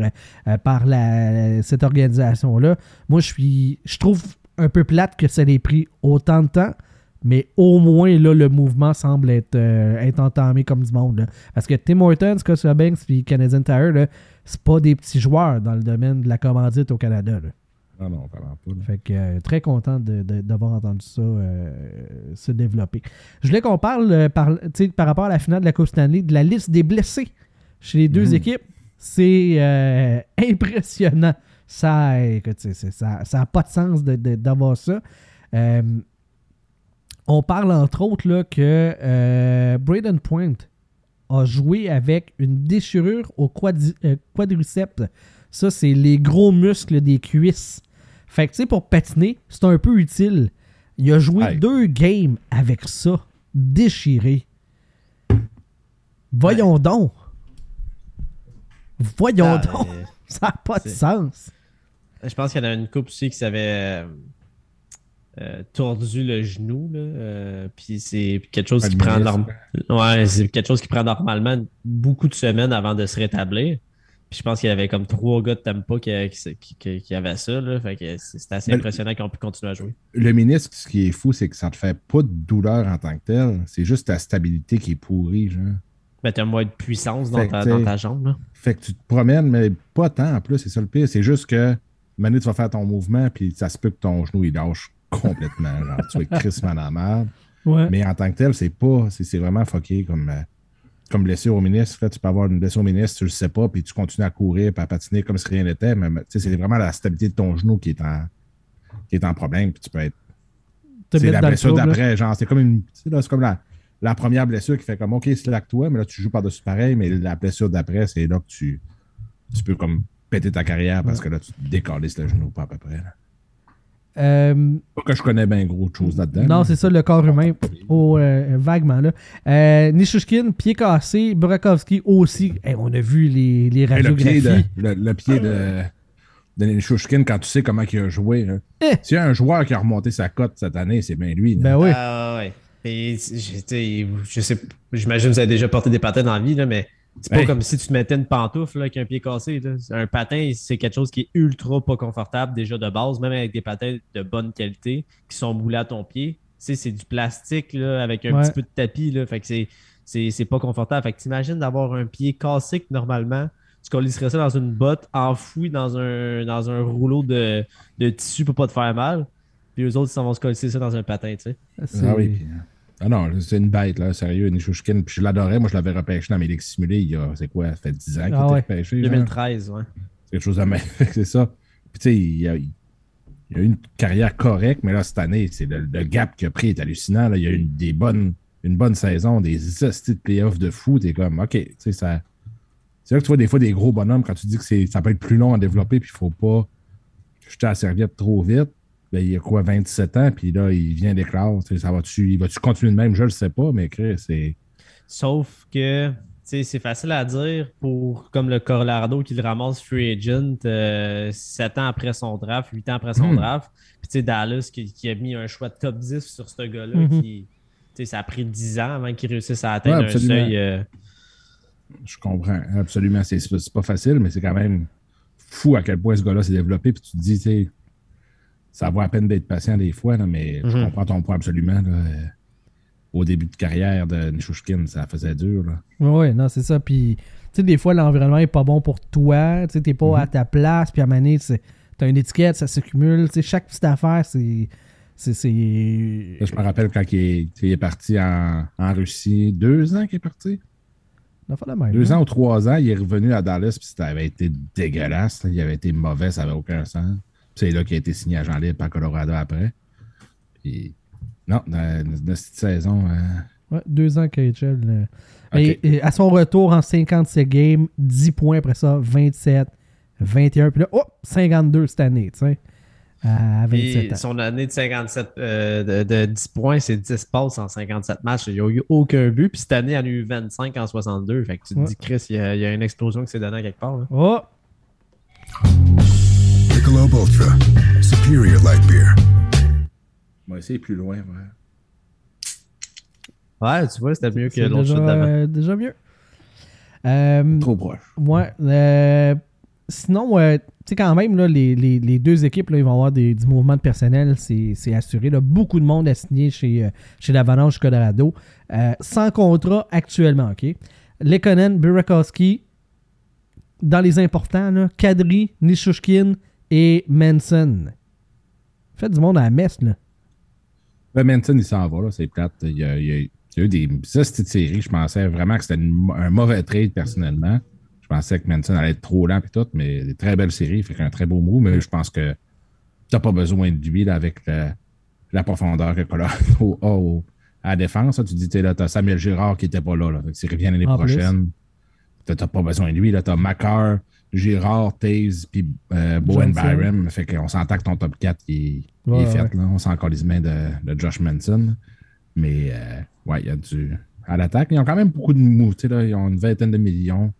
euh, cette organisation-là. Moi, je suis. Je trouve un peu plate que ça ait pris autant de temps. Mais au moins, là, le mouvement semble être, être entamé comme du monde. Parce que Tim Hortons, Scotia Banks et Canadian Tire, c'est pas des petits joueurs dans le domaine de la commandite au Canada. Non, non, vraiment pas. là. Fait que euh, très content d'avoir entendu ça euh, se développer. Je voulais qu'on parle euh, par, par rapport à la finale de la Coupe Stanley de la liste des blessés chez les deux Mhm. équipes. C'est (laughs) impressionnant. Ça, écoute, ça n'a pas de sens d'avoir ça. On parle entre autres là, que Braden Point a joué avec une déchirure au quadri- quadriceps. Ça, c'est les gros muscles des cuisses. Fait que, tu sais, pour patiner, c'est un peu utile. Il a joué deux games avec ça, déchiré. Voyons donc. Voyons Ah, donc. mais- (laughs) Ça n'a pas de sens. Je pense qu'il y en a une coupe aussi qui s'avait euh, euh, tordu le genou. là, euh, puis c'est quelque chose qui prend norm- ouais, c'est quelque chose qui prend normalement beaucoup de semaines avant de se rétablir. Puis je pense qu'il y avait comme trois gars de Tampa qui, qui, qui- qui- qui avaient ça. Là, fait que c'est c'est assez impressionnant qu'ils ont pu continuer à jouer. Le ministre, ce qui est fou, c'est que ça te fait pas de douleur en tant que tel. C'est juste ta stabilité qui est pourrie, genre. Ben, t'as moins de puissance dans ta, dans jambe. Là. Fait que tu te promènes, mais pas tant en plus, c'est ça le pire. C'est juste que maintenant tu vas faire ton mouvement, puis ça se peut que ton genou il lâche complètement. (laughs) genre, tu vas être crissement dans la merde. Ouais. Mais en tant que tel, c'est pas. C'est c'est vraiment fucké comme, euh, comme blessure au ministre. Là, tu peux avoir une blessure au ministre, tu le sais pas, puis tu continues à courir puis à patiner comme si rien n'était. Mais c'est vraiment la stabilité de ton genou qui est en, qui est en problème. Puis tu peux être. C'est la blessure d'après. Genre, c'est comme une. C'est comme la, la première blessure qui fait comme OK, c'est là que toi, mais là, tu joues par-dessus pareil, mais la blessure d'après, c'est là que tu, tu peux comme péter ta carrière parce que là, tu te décalisses le genou pas à peu près. là. Euh, Pas que je connais bien gros de choses là-dedans. non, mais- c'est ça, le corps humain. Oh, euh, vaguement, là. Euh, Nishushkin, pied cassé. Burakovsky aussi. Hey, on a vu les, les le radiographies. pied de, le, le pied de, de Nishushkin, quand tu sais comment il a joué. là. Eh. S'il y a un joueur qui a remonté sa cote cette année, c'est bien lui. là. Ben oui. Ah ouais. Et je sais, j'imagine que vous avez déjà porté des patins dans la vie, là, mais c'est pas Hey. comme si tu te mettais une pantoufle là, avec un pied cassé. là. Un patin, c'est quelque chose qui est ultra pas confortable déjà de base, même avec des patins de bonne qualité qui sont moulés à ton pied. Tu sais, c'est du plastique là, avec un Ouais. petit peu de tapis. Là, fait que c'est, c'est, c'est pas confortable. Fait que t'imagines d'avoir un pied cassé que normalement, tu colisserais ça dans une botte enfoui dans un, dans un rouleau de, de tissu pour pas te faire mal. Puis eux autres, ils s'en vont se coller ça dans un patin, tu sais. Ah oui. puis, ah non, c'est une bête, là, sérieux, Nishushkin. Puis je l'adorais. Moi, je l'avais repêché dans mes ligues simulées il y a, c'est quoi, ça fait 10 ans qu'il Ah était ouais. repêché. genre. 2013, ouais. C'est quelque chose de même. (laughs) c'est ça. Puis tu sais, il, a- il a eu une carrière correcte, mais là, cette année, c'est le, le gap qu'il a pris est hallucinant. là. Il y a eu une, des bonnes, une bonne saison, des hosties de playoffs de fou. T'es comme, OK, tu sais, ça. C'est là que tu vois des fois des gros bonhommes quand tu dis que c'est, ça peut être plus long à développer, puis il faut pas jeter la serviette trop vite. Ben, il a quoi, 27 ans, puis là, il vient d'éclore. Tu sais, Ça va-tu, il va-tu continuer de même? Je le sais pas, mais Chris, c'est. Sauf que, tu sais, c'est facile à dire pour, comme le Colorado qui le ramasse free agent euh, 7 ans après son draft, 8 ans après son Mhm. draft. Puis, tu sais, Dallas qui, qui a mis un choix de top 10 sur ce gars-là, Mhm. qui, tu sais, ça a pris 10 ans avant qu'il réussisse à atteindre Ouais, un seuil. euh, Je comprends, absolument. C'est, pas facile, mais c'est quand même fou à quel point ce gars-là s'est développé. Puis tu te dis, tu sais, ça vaut à peine d'être patient des fois, là, mais je Mhm. comprends ton point absolument. là. Au début de carrière de Nishushkin, ça faisait dur. Là. Ouais, non, c'est ça. Puis, tu sais, des fois, l'environnement est pas bon pour toi. Tu sais, t'es pas Mhm. à ta place. Puis, à un t'as une étiquette, ça s'accumule. Tu sais, chaque petite affaire, c'est. C'est. c'est- Là, je me rappelle quand il est, il parti en, en Russie, deux ans qu'il est parti? La même. Deux hein? ans ou trois ans, il est revenu à Dallas, puis ça avait été dégueulasse. là. Il avait été mauvais, ça n'avait aucun sens. C'est là qu'il a été signé à Jean Libre par Colorado après. Puis, non, dans, dans cette saison. euh, Ouais, deux ans KHL. euh. Ok. Et, et à son retour en 57 games, 10 points après ça, 27, 21. Puis là, oh, 52 cette année, tu sais. À 27 Puis ans. son année de 57 euh, de, de 10 points, c'est 10 passes en 57 matchs. Il n'y a eu aucun but. Puis cette année, il y en a eu 25 en 62. Fait que tu te Ouais. dis, Chris, il y, a, il y a une explosion qui s'est donnée à quelque part. là. Oh, Michelob Ultra. Superior light beer. On va essayer plus loin. ouais. Ouais, tu vois, c'était mieux que l'autre déjà, shot d'avant. euh, déjà mieux. Euh, Trop proche. Ouais. euh, sinon, euh, tu sais, quand même, là, les, les- les deux équipes, là, ils vont avoir des, du mouvement de personnel, c'est c'est assuré. Là. Beaucoup de monde a signé chez, chez l'Avalanche Colorado. Euh, sans contrat actuellement, OK? Lekonen, Burakowski, dans les importants, là, Kadri, Nishushkin et Manson. Faites du monde à la messe, là. Ben, Manson, il s'en va, là, c'est plate. Il y a, il y a- il y a eu des. Ça, c'était une série. Je pensais vraiment que c'était un mauvais trade, personnellement. Je pensais que Manson allait être trop lent et tout, mais des très belles séries. Fait qu'un très beau mot, mais je pense que t'as pas besoin de lui là, avec la, la profondeur que Colorado (laughs) a au- à la défense. là. Tu dis, tu sais, là, t'as Samuel Girard qui était pas là. là. Fait que s'il revient l'année prochaine, t'as t'as pas besoin de lui. Là. T'as Macar, Girard, Taze, puis euh, Bowen. Byram. Fait qu'on s'entend que ton top 4 il, est fait. ouais. Là. On sent encore les mains de, de Josh Manson. Mais euh, ouais, il y a du. À l'attaque, ils ont quand même beaucoup de Là, ils ont une vingtaine de millions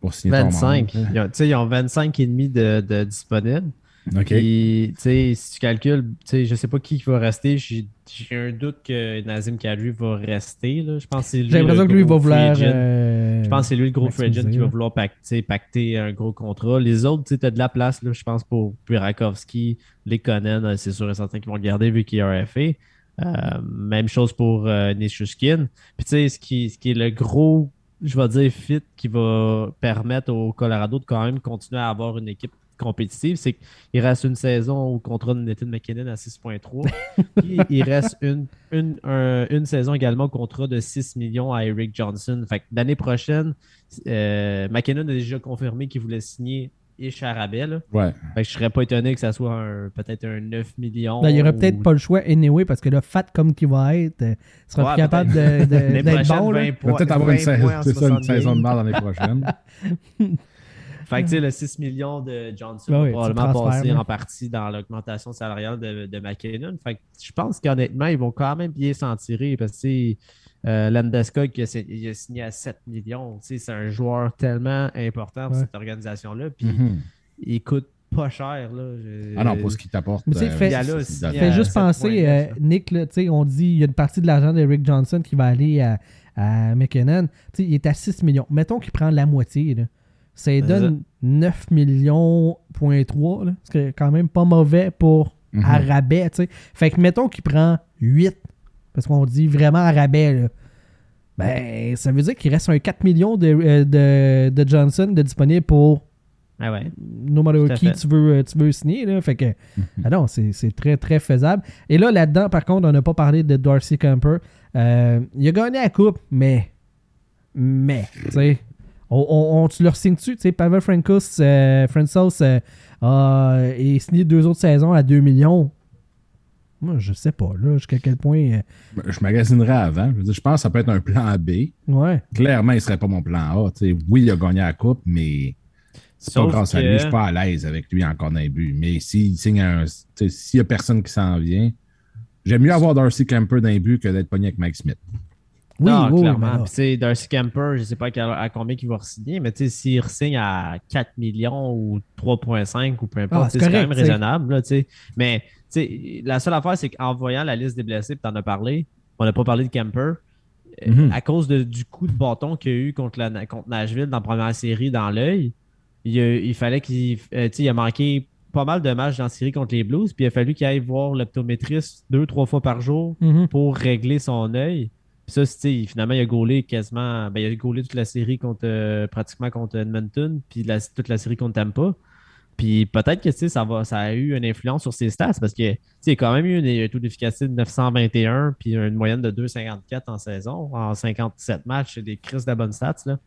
pour signer 25. ton membre, Ils ont, ils ont 25 et demi de, de disponibles. OK. Puis, si tu calcules, je sais pas qui va rester. J'ai un doute que Nazim Kadri va rester. Là. Je pense que c'est lui. J'ai l'impression le que lui, il va vouloir. euh, Je pense que c'est lui le gros free agent qui va vouloir pacter, pacter un gros contrat. Les autres, tu as de la place, là, je pense, pour Burakovsky, les Conan, c'est sûr et certain qu'ils vont le garder vu qu'il est RFA. Euh, même chose pour euh, Nishushkin. Puis tu sais, ce qui, ce qui est le gros je vais dire, fit qui va permettre au Colorado de quand même continuer à avoir une équipe compétitive, c'est qu'il reste une saison au contrat de Nathan McKinnon à 6.3. (laughs) puis il reste une, une, un- une saison également au contrat de 6 millions à Eric Johnson. Fait que l'année prochaine, euh, McKinnon a déjà confirmé qu'il voulait signer Ish Arabet, là. Ouais. Fait que je serais pas étonné que ça soit un- peut-être un 9 millions. Ben, il n'y aurait ou- peut-être pas le choix anyway parce que là, fat comme qu'il va être, euh, il sera Ouais, plus capable de- de- d'être bon. là. 20 Il va points- peut-être avoir une, 20 saison, c'est ça, une 60 saison de mort l'année prochaine. (laughs) Fait que, tu sais, le 6 millions de Johnson va probablement passer en partie dans l'augmentation salariale de, de McKinnon. Fait que je pense qu'honnêtement, ils vont quand même bien s'en tirer parce que euh, Landeskog, il a, il a signé à 7 millions. Tu sais, C'est un joueur tellement important pour Ouais. cette organisation-là. Puis Mhm. il coûte pas cher. Là. Ah non, pour ce qui t'apporte. Mais tu sais, euh, fait- Il y a là à juste 7.9, penser, euh. Nick, là, tu sais, on dit il y a une partie de l'argent d'Eric Johnson qui va aller à, à McKinnon. Tu sais, il est à 6 millions. Mettons qu'il prend la moitié. Là. Ça lui C'est donne 9 millions, point 3, là, ce qui est quand même pas mauvais pour Mhm. à rabais. tu sais. Fait que mettons qu'il prend 8, parce qu'on dit vraiment à rabais. Là. Ben, ça veut dire qu'il reste un 4 millions de, euh, de, de Johnson de disponible pour Ah ouais. no matter qui tu veux, euh, tu veux signer. Là. Fait que, ah non, c'est c'est très, très faisable. Et là, là-dedans, par contre, on n'a pas parlé de Darcy Camper. Euh, il a gagné la coupe, mais, mais, tu sais, on, on- on- tu leur signes-tu, tu sais, Pavel Frankos, euh, Francis euh, est signé deux autres saisons à 2 millions. Moi, je sais pas, là, jusqu'à quel point. euh, Je magasinerais avant. Je, veux dire, je pense que ça peut être un plan B. ouais. Clairement, il ne serait pas mon plan A. Tu sais, oui, il a gagné la coupe, mais c'est pas grâce à lui. Je suis pas à l'aise avec lui encore d'un but. Mais s'il signe un. tu sais, S'il n'y a personne qui s'en vient, j'aime mieux avoir Darcy Camper d'un but que d'être pogné avec Mike Smith. Oui, non, oui, oui, clairement. sais, Darcy Camper, je ne sais pas à, combien il va re-signer, mais tu sais, s'il re-signe à 4 millions ou 3,5 ou peu importe, Ah, c'est sais, c'est quand même raisonnable. Là, mais la seule affaire, c'est qu'en voyant la liste des blessés, tu en as parlé, on n'a pas parlé de Camper. euh, Mhm. À cause de- du coup de bâton qu'il y a eu contre, la, contre Nashville dans la première série dans l'œil, il, fallait qu'il euh, il a manqué pas mal de matchs dans la série contre les Blues, puis il a fallu qu'il aille voir l'optométriste deux, trois fois par jour Mhm. pour régler son œil. Puis ça, c'est, finalement, il a gaulé quasiment. Ben, il a gaulé toute la série contre euh, pratiquement contre Edmonton, puis toute la série contre Tampa. Puis peut-être que ça, va, ça a eu une influence sur ses stats parce que tu sais, il a quand même eu une- un taux d'efficacité de 921 puis une moyenne de 2,54 en saison, en 57 matchs. C'est des crises de bonnes stats. Là.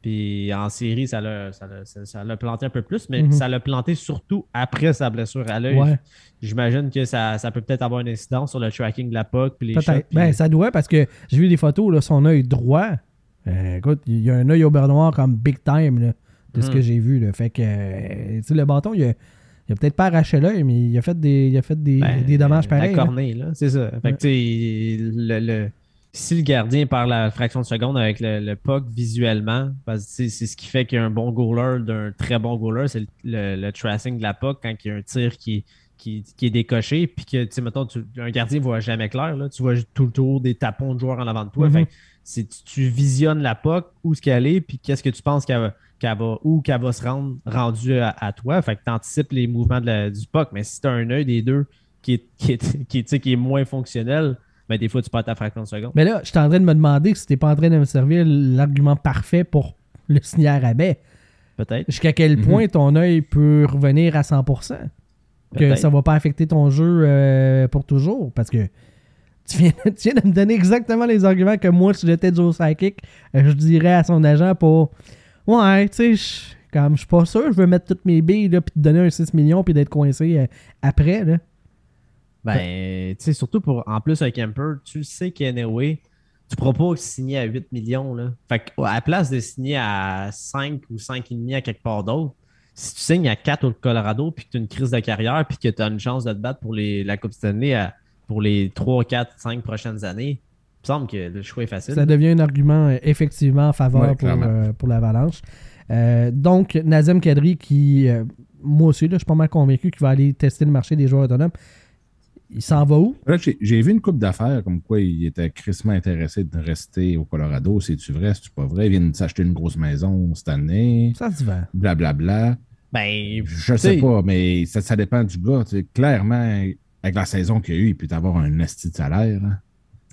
Puis en série, ça l'a, ça, l'a, ça- ça l'a planté un peu plus, mais Mhm. ça l'a planté surtout après sa blessure à l'œil. Ouais. J'imagine que ça, ça peut peut-être avoir une incidence sur le tracking de la puck puis les shots. Peut-être. puis- Ben, ça doit parce que j'ai vu des photos, là, son œil droit. euh, écoute, il y a un œil au beurre noir comme big time là, de ce Mhm. que j'ai vu. Là. Fait que euh, tu sais, le bâton, il a, il a peut-être pas arraché l'œil, mais il a fait des, il a fait des, Ben, des dommages pareils. La là. cornée, là, c'est ça. Fait que, tu sais, le, le- si le gardien perd la fraction de seconde avec le, le puck visuellement, parce que c'est ce qui fait qu'il y a un bon goaler d'un très bon goaler, c'est le, le- le tracing de la puck quand il y a un tir qui, qui, qui est décoché, puis que, tu sais, mettons, tu- un gardien ne voit jamais clair, là, tu vois tout le tour des tapons de joueurs en avant de toi. Fait c'est- tu, tu visionnes la puck, où ce qu'elle est, puis qu'est-ce que tu penses qu'elle va, où qu'elle va se rendre rendue à, à toi. Fait que tu anticipes les mouvements de la- du puck, mais si tu as un œil des deux qui est, qui est, qui est, tu sais, qui est moins fonctionnel, ben, des fois, tu perds ta fraction de seconde. Mais là, je suis en train de me demander si t'es pas en train de me servir l'argument parfait pour le signer à rabais. Peut-être. Jusqu'à quel Mhm. point ton œil peut revenir à 100%. Que ça va pas affecter ton jeu euh, pour toujours? Parce que tu viens, (laughs) tu viens de me donner exactement les arguments que moi, si j'étais Joe Psychic, euh, je dirais à son agent pour Ouais, tu sais, je- comme je suis pas sûr, je veux mettre toutes mes billes là, puis te donner un 6 millions puis d'être coincé euh, après. Là. Ben, tu sais, surtout pour, en plus, un camper, tu sais qu'anyway, tu pourras pas signer à 8 millions, là. Fait qu'à la place de signer à 5 ou 5,5 à quelque part d'autre, si tu signes à 4 au Colorado, puis que tu as une crise de carrière, puis que tu as une chance de te battre pour les, la Coupe Stanley à- pour les 3, 4, 5 prochaines années, il me semble que le choix est facile. Ça devient un argument euh, effectivement en faveur Ouais, pour, euh, pour l'Avalanche. Euh, donc, Nazem Kadri, qui, euh, moi aussi, là, je suis pas mal convaincu qu'il va aller tester le marché des joueurs autonomes. Il s'en va où? Là, J'ai vu une coupe d'affaires comme quoi il était crissement intéressé de rester au Colorado. C'est-tu vrai, c'est-tu pas vrai? Il vient de s'acheter une grosse maison cette année, Ça se vend. blablabla. Ben, Je sais pas, mais ça, ça dépend du gars. tu sais. Clairement, avec la saison qu'il y a eu, il peut avoir un esti de salaire. là.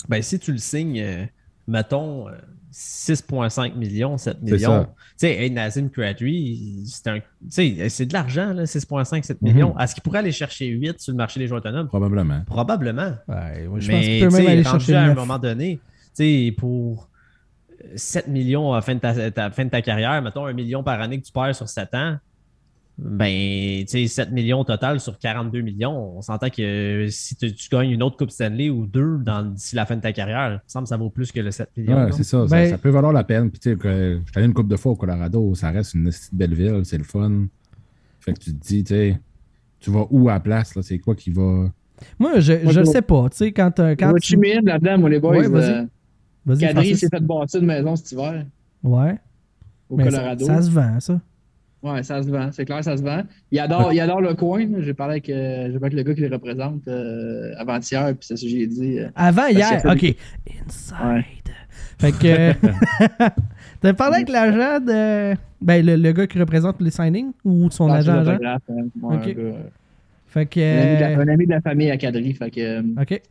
Ben, si tu le signes, euh, mettons, euh, 6,5 millions, 7 C'est millions. Tu sais, hey, Nazim Crabtree, c'est un- de l'argent, là, 6,5, 7 Mhm. millions. Est-ce qu'il pourrait aller chercher 8 sur le marché des joueurs autonomes? Probablement. Probablement. Ouais, je pense Mais qu'il peut même aller chercher à un moment donné, tu sais, pour 7 millions à la fin de ta, ta- fin de ta carrière, mettons un million par année que tu perds sur 7 ans, ben, tu sais, 7 millions au total sur 42 millions, on s'entend que si tu, tu gagnes une autre Coupe Stanley ou deux dans- d'ici la fin de ta carrière, il me semble que ça vaut plus que le 7 millions. Ouais, c'est ça, ça. Ben- ça peut valoir la peine. Puis, tu sais, je suis allé une couple de fois au Colorado, ça reste une belle ville, c'est le fun. Fait que tu te dis, tu sais, tu vas où à la place, là? C'est quoi qui va? Moi, je, Moi, je le je- sais pas. Tu sais, quand, euh, quand Quand tu. là-dedans, moi, les boys. Ouais, vas-y. euh, Francis. s'est fait bâtir une maison cet hiver Ouais. au Mais ça- Colorado. Ça, se vend, ça. Ouais, ça se vend. C'est clair, ça se vend. Il adore, il adore le coin. J'ai parlé avec, euh, avec le gars qui le représente euh, avant-hier, puis c'est ça que j'ai dit. euh, Avant hier? OK. fait Inside. Fait que. (laughs) (laughs) T'as parlé avec l'agent de. Ben, le, le gars qui représente les signings ou son ah, agent agent? hein. Ouais, Ok. un gars, Fait que. un, ami de la, euh, un ami de la famille à Kadri. Fait que, euh, OK.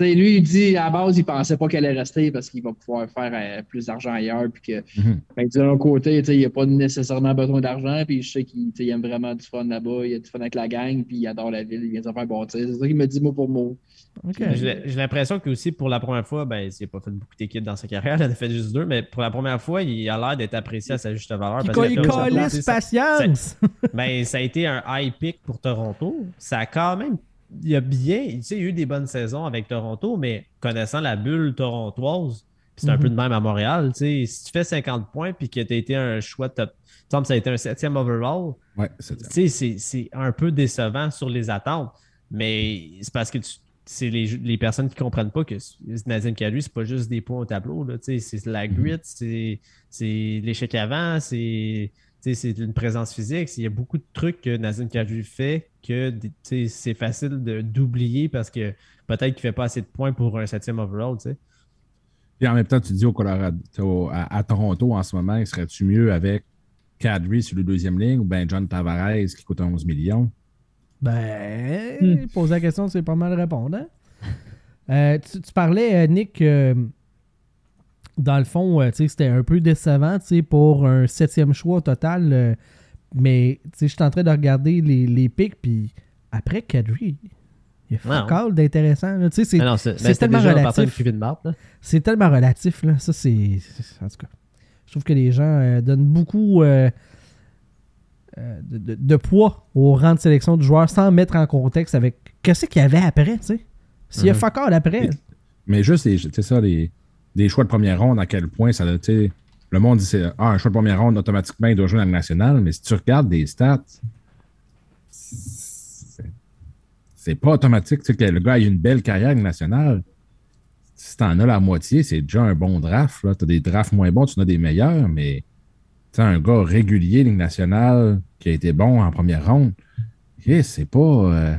Lui, il dit à la base, il pensait pas qu'elle allait rester parce qu'il va pouvoir faire euh, plus d'argent ailleurs. Puis que, Mhm. ben, de l'autre côté, il n'a pas nécessairement besoin d'argent. Puis je sais qu'il il aime vraiment du fun là-bas. Il a du fun avec la gang. Puis il adore la ville. Il vient de se faire bâtir. C'est ça qu'il me dit mot pour mot. OK. J'ai j'ai l'impression que aussi pour la première fois, ben, il n'a pas fait beaucoup d'équipes dans sa carrière, (laughs) il en a fait juste deux, mais pour la première fois, il a l'air d'être apprécié à sa juste valeur. Parce il ça- calisse ça- patience. Ben, ça a été un high pick pour Toronto. Ça a quand même. Il y a bien. Tu sais, il y a eu des bonnes saisons avec Toronto, mais connaissant la bulle torontoise, puis c'est un Mhm. peu de même à Montréal. Tu sais, si tu fais 50 points puis que tu as été un choix top. Semble que ça a été un septième overall. Ouais, c'est. Tu sais, un peu décevant sur les attentes. Mais c'est parce que tu- c'est les, les personnes qui ne comprennent pas que Nazim Kadri, c'est pas juste des points au tableau. là. Tu sais, C'est la grit, c'est c'est l'échec avant, c'est tu sais, c'est une présence physique. Il y a beaucoup de trucs que Nazim Kadri fait que c'est facile de- d'oublier parce que peut-être qu'il ne fait pas assez de points pour un septième overall. tu sais. Puis en même temps, tu dis au Colorado, au- à, à Toronto en ce moment, il serait-tu mieux avec Kadri sur le deuxième ligne ou bien John Tavares qui coûte 11 millions? Ben, Hmm. poser la question, c'est pas mal répondre. hein? (laughs) Euh, tu, tu parlais, euh, Nick, euh, dans le fond, euh, c'était un peu décevant pour un septième choix au total. Mais tu sais, je suis en train de regarder les, les pics, puis après Kadri, il y a fuck d'intéressant. Tu sais, c'est- c'est c'est tellement relatif. c'est tellement relatif, là. Ça, c'est. c'est- En tout cas, je trouve que les gens euh, donnent beaucoup euh, euh, de, de- de poids au rang de sélection du joueur sans mettre en contexte avec qu'est-ce qu'il y avait après, tu sais. S'il y a Mhm. fuck all après. Mais juste, les- tu sais ça, les, des choix de première ronde, à quel point ça, tu sais, le monde dit ah, un choix de première ronde, automatiquement, il doit jouer dans le national, mais si tu regardes des stats, c'est pas automatique, tu sais, le gars ait une belle carrière nationale. Si t'en as la moitié, c'est déjà un bon draft. Tu as des drafts moins bons, tu en as des meilleurs, mais tu un gars régulier, Ligue nationale, qui a été bon en première ronde, eh, c'est pas. euh,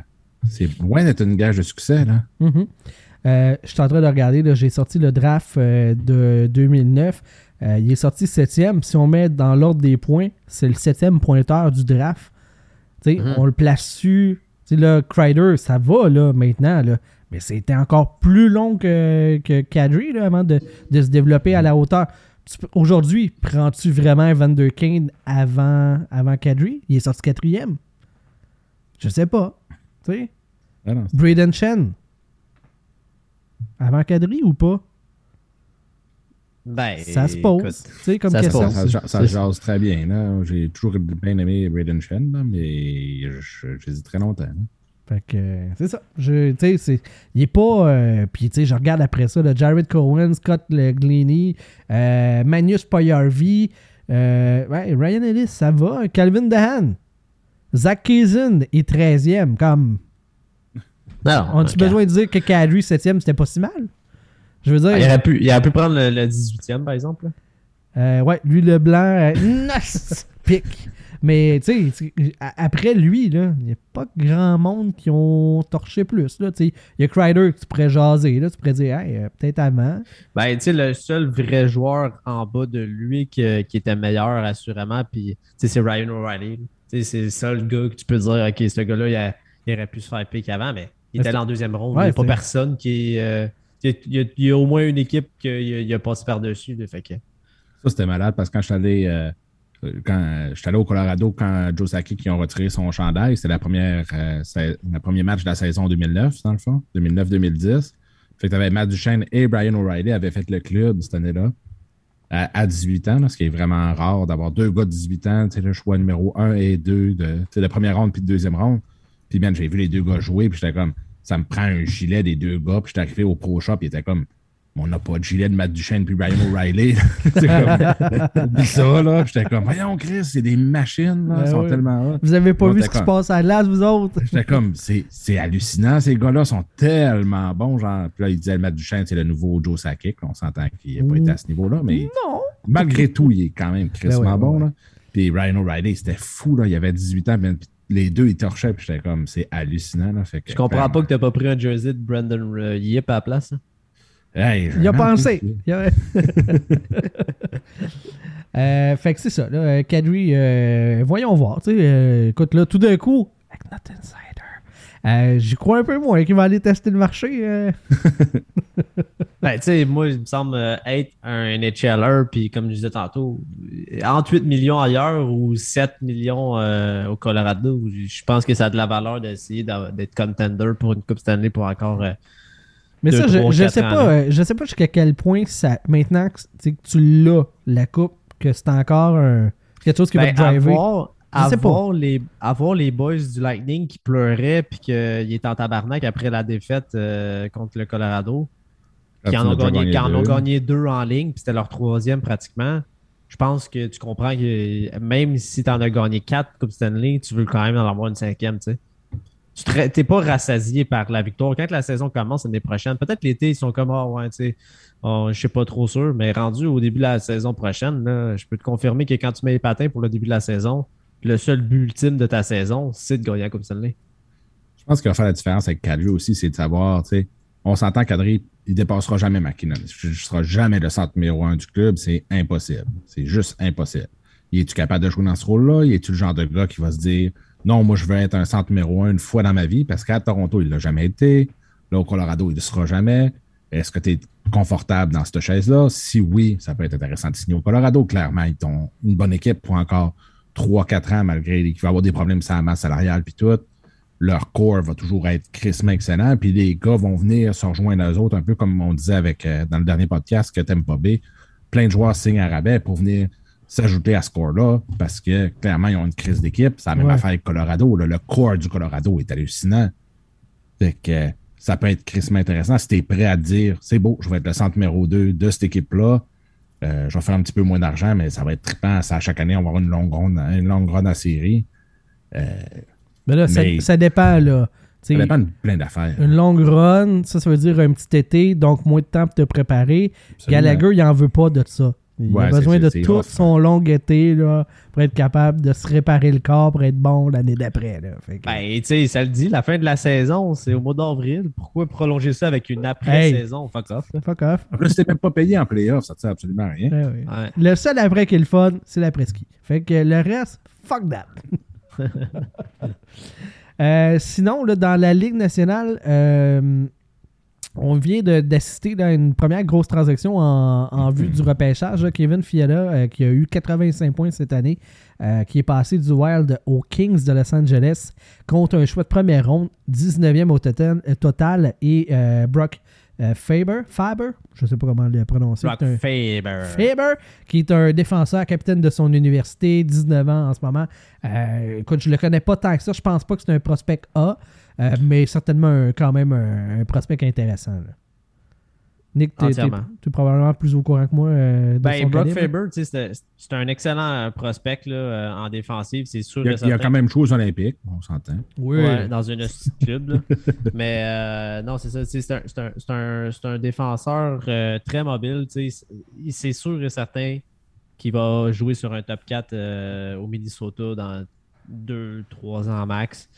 c'est loin d'être une gage de succès, là. Mhm. Euh, je suis en train de regarder, j'ai sorti le draft euh, de 2009. Euh, il est sorti septième. Si on met dans l'ordre des points, c'est le septième pointeur du draft. Tu sais, Mhm. On le place su. Tu sais, là, Crider, ça va là, maintenant. Là. Mais c'était encore plus long que, que Kadri là, avant de, de se développer à la hauteur. Aujourd'hui, prends-tu vraiment Vander Kane avant, avant Kadri? Il est sorti quatrième. Je sais pas. Tu sais? Ah Braden Chen. Avant Kadri ou pas? Ben, ça se pose. écoute, Tu sais, comme ça se question. pose. Ça, ça, jase très bien. là. J'ai toujours bien aimé Braden Shen, là, mais j'hésite très longtemps. là. Fait que, c'est ça. Je, tu sais, c'est- il est pas. euh, Puis, tu sais, je regarde après ça, là, Jared Cohen, Scott Glennie, euh, Magnus Poyarvi, euh, ouais, Ryan Ellis, ça va. Calvin Dehan, Zach Kazin est 13e. Comme, Non, on a-tu besoin de dire que Kadri 7e, c'était pas si mal? Je veux dire. Ah, il, aurait pu, il aurait pu prendre le, le 18e, par exemple. là. Euh, ouais, lui, le blanc, euh, (laughs) nice pic. Mais, tu sais, après lui, là, il n'y a pas grand monde qui ont torché plus. là, tu sais. Il y a Crider que tu pourrais jaser. Là, tu pourrais dire, hey, euh, peut-être avant. Ben, tu sais, le seul vrai joueur en bas de lui que- qui était meilleur, assurément, puis, c'est Ryan O'Reilly. C'est le seul gars que tu peux dire, OK, ce gars-là, il, il aurait pu se faire pick avant, mais il était allé en deuxième ronde. Ouais, il n'y a pas personne qui est. euh, il y, a- au moins une équipe qui a, passé par-dessus. que... Ça, c'était malade parce que quand je suis allé, euh, quand, je au Colorado, quand Joe Sakic qui ont retiré son chandail, c'était la première, euh, le premier match de la saison 2009, dans le fond, 2009-2010. Fait que tu avais Matt Duchesne et Brian O'Reilly avaient fait le club cette année-là à, à 18 ans, ce qui est vraiment rare d'avoir deux gars de 18 ans, le choix numéro 1 et 2 de, de première ronde puis de deuxième ronde. Puis, man, j'ai vu les deux gars jouer, puis j'étais comme, ça me prend un gilet des deux gars, puis j'étais arrivé au Pro Shop, il était comme, on n'a pas de gilet de Matt Duchesne puis Brian O'Reilly. (laughs) C'est comme, (laughs) ça, là. Puis J'étais comme, voyons, Chris, c'est des machines, là, Ben ils sont oui. tellement hot. Vous avez pas vu ce qui se passe à l'as, vous autres? J'étais comme, c'est hallucinant, ces gars-là sont tellement bons. Genre, puis là, il disait, Matt Duchesne, c'est le nouveau Joe Sakic. On s'entend qu'il n'a pas été à ce niveau-là, mais Non. malgré tout, il est quand même crissement Ben bon. ouais, Là. Puis Ryan O'Reilly, c'était fou, là. Il avait 18 ans, puis les deux, ils torchaient, puis j'étais comme, c'est hallucinant, là. Fait que, Je comprends vraiment, pas que t'as pas pris un jersey de Brandon euh, Yip à la place. hein. hey, Il a pensé. puis- Il a- (laughs) Euh, fait que c'est ça, là. euh, Kadri, euh, voyons voir. Euh, écoute, là, tout d'un coup, insider, euh, j'y crois un peu moins qu'il va aller tester le marché. euh. (laughs) Ben, tu sais, moi, il me semble euh, être un NHLer, puis comme je disais tantôt, entre 8 millions ailleurs ou 7 millions euh, au Colorado, je pense que ça a de la valeur d'essayer d'être contender pour une Coupe Stanley pour encore. Mais Deux, ça, je, trois, je quatre sais pas, je sais pas jusqu'à quel point ça, maintenant que, tu l'as, la coupe, que c'est encore un, quelque chose qui va Ben, te driver. avoir. Avoir les, avoir les boys du Lightning qui pleuraient puis qu'il est en tabarnak après la défaite euh, contre le Colorado, qui en, ont gagné, qui en ont deux. gagné deux en ligne, puis c'était leur troisième pratiquement. Je pense que tu comprends que même si tu en as gagné quatre Coupe Stanley, tu veux quand même en avoir une cinquième, tu sais. Tu n'es pas rassasié par la victoire. Quand la saison commence l'année prochaine, peut-être l'été, ils sont comme, ah ouais, tu sais, oh, je sais pas trop sûr, mais rendu au début de la saison prochaine, là, je peux te confirmer que quand tu mets les patins pour le début de la saison, le seul but ultime de ta saison, c'est de gagner la Coupe. Je pense qu'il va faire la différence avec Kadri aussi, c'est de savoir, tu sais, on s'entend Kadri, il dépassera jamais McKinnon. Il ne sera jamais le centre numéro un du club, c'est impossible. C'est juste impossible. Il est-tu capable de jouer dans ce rôle-là? Il est-tu le genre de gars qui va se dire non, moi je veux être un centre numéro un une fois dans ma vie parce qu'à Toronto, il ne l'a jamais été. Là, au Colorado, il ne sera jamais. Est-ce que tu es confortable dans cette chaise-là? Si oui, ça peut être intéressant de signer au Colorado. Clairement, ils ont une bonne équipe pour encore 3-4 ans, malgré qu'il va y avoir des problèmes sur la masse salariale puis tout leur corps va toujours être crissement excellent. Puis les gars vont venir se rejoindre aux autres, un peu comme on disait avec, euh, dans le dernier podcast que Tampa Bay. Plein de joueurs signent à rabais pour venir s'ajouter à ce corps-là parce que clairement, ils ont une crise d'équipe. C'est la même Ouais. affaire avec Colorado. là. Le corps du Colorado est hallucinant. Fait que euh, ça peut être crissement intéressant si tu es prêt à te dire c'est beau, je vais être le centre numéro 2 de cette équipe-là. Euh, je vais faire un petit peu moins d'argent, mais ça va être trippant. Ça, chaque année, on va avoir une longue run, une longue run à série. Mais là, ça, mais- ça dépend, là. Ça dépend de plein d'affaires. Une longue run, ça, ça veut dire un petit été, donc moins de temps pour te préparer. Absolument. Gallagher, il en veut pas de ça. Il Ouais, a besoin de tout son long été là, pour être capable de se réparer le corps pour être bon l'année d'après. que- Ben, tu sais, ça le dit, la fin de la saison, c'est au mois d'avril. Pourquoi prolonger ça avec une après-saison? Fuck off. là. Fuck off. En plus, t'es même pas payé en playoff, ça ne sert absolument à rien. Ouais, ouais. Ouais. Le seul après qui est le fun, c'est l'après-ski. Fait que le reste, fuck that. (laughs) Euh, sinon, là, dans la Ligue nationale, euh, on vient d'assister à une première grosse transaction en, en vue du repêchage. là. Kevin Fiala, euh, qui a eu 85 points cette année, euh, qui est passé du Wild aux Kings de Los Angeles contre un choix de première ronde, 19e au total, euh, total et euh, Brock Faber, Faber, je sais pas comment le prononcer. Brock c'est un- Faber. Faber, qui est un défenseur capitaine de son université, 19 ans en ce moment. Écoute, je le connais pas tant que ça. Je pense pas que c'est un prospect A, euh, mais certainement un- quand même un, un prospect intéressant. là. Nick, Entièrement. t'es probablement plus au courant que moi euh, de Ben, son Brock calibre. Faber, tu sais, c'est c'est un excellent prospect là, euh, en défensive, c'est sûr. Il y a, et il y a certain. quand même joué aux Olympiques, on s'entend. Oui. Ouais, dans une club. là. (laughs) Mais euh, non, c'est ça. tu C'est un, c'est un- c'est un- c'est un défenseur euh, très mobile. tu. C'est sûr et certain qu'il va jouer sur un top 4 euh, au Minnesota dans 2-3 ans max.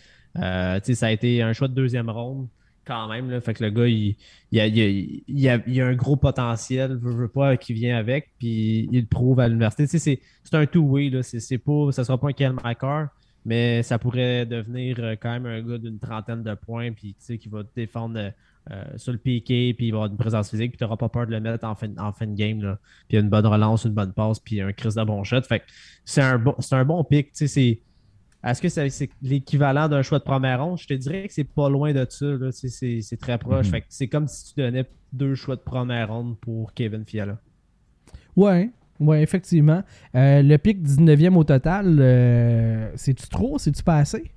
Euh, ça a été un choix de deuxième ronde quand même. Là. Fait que le gars, il, il, a, il, il un gros potentiel, veut, veut pas, qui vient avec, puis il le prouve à l'université. C'est un two-way. C'est pas, ça sera pas un Kel Macker, mais ça pourrait devenir euh, quand même un gars d'une trentaine de points, puis qui va défendre euh, sur le piqué, puis il va avoir une présence physique, puis tu n'auras pas peur de le mettre en fin, en fin de game. Là. Puis une bonne relance, une bonne passe, puis un Chris de bon shot. Fait c'est un bon, un bon sais, c'est- Est-ce que c'est, c'est l'équivalent d'un choix de première ronde? Je te dirais que c'est pas loin de ça. C'est, c'est très proche. Mhm. Que c'est comme si tu donnais deux choix de première ronde pour Kevin Fiala. Ouais, ouais, effectivement. Euh, le pic 19e au total, euh, c'est-tu trop? C'est-tu pas assez?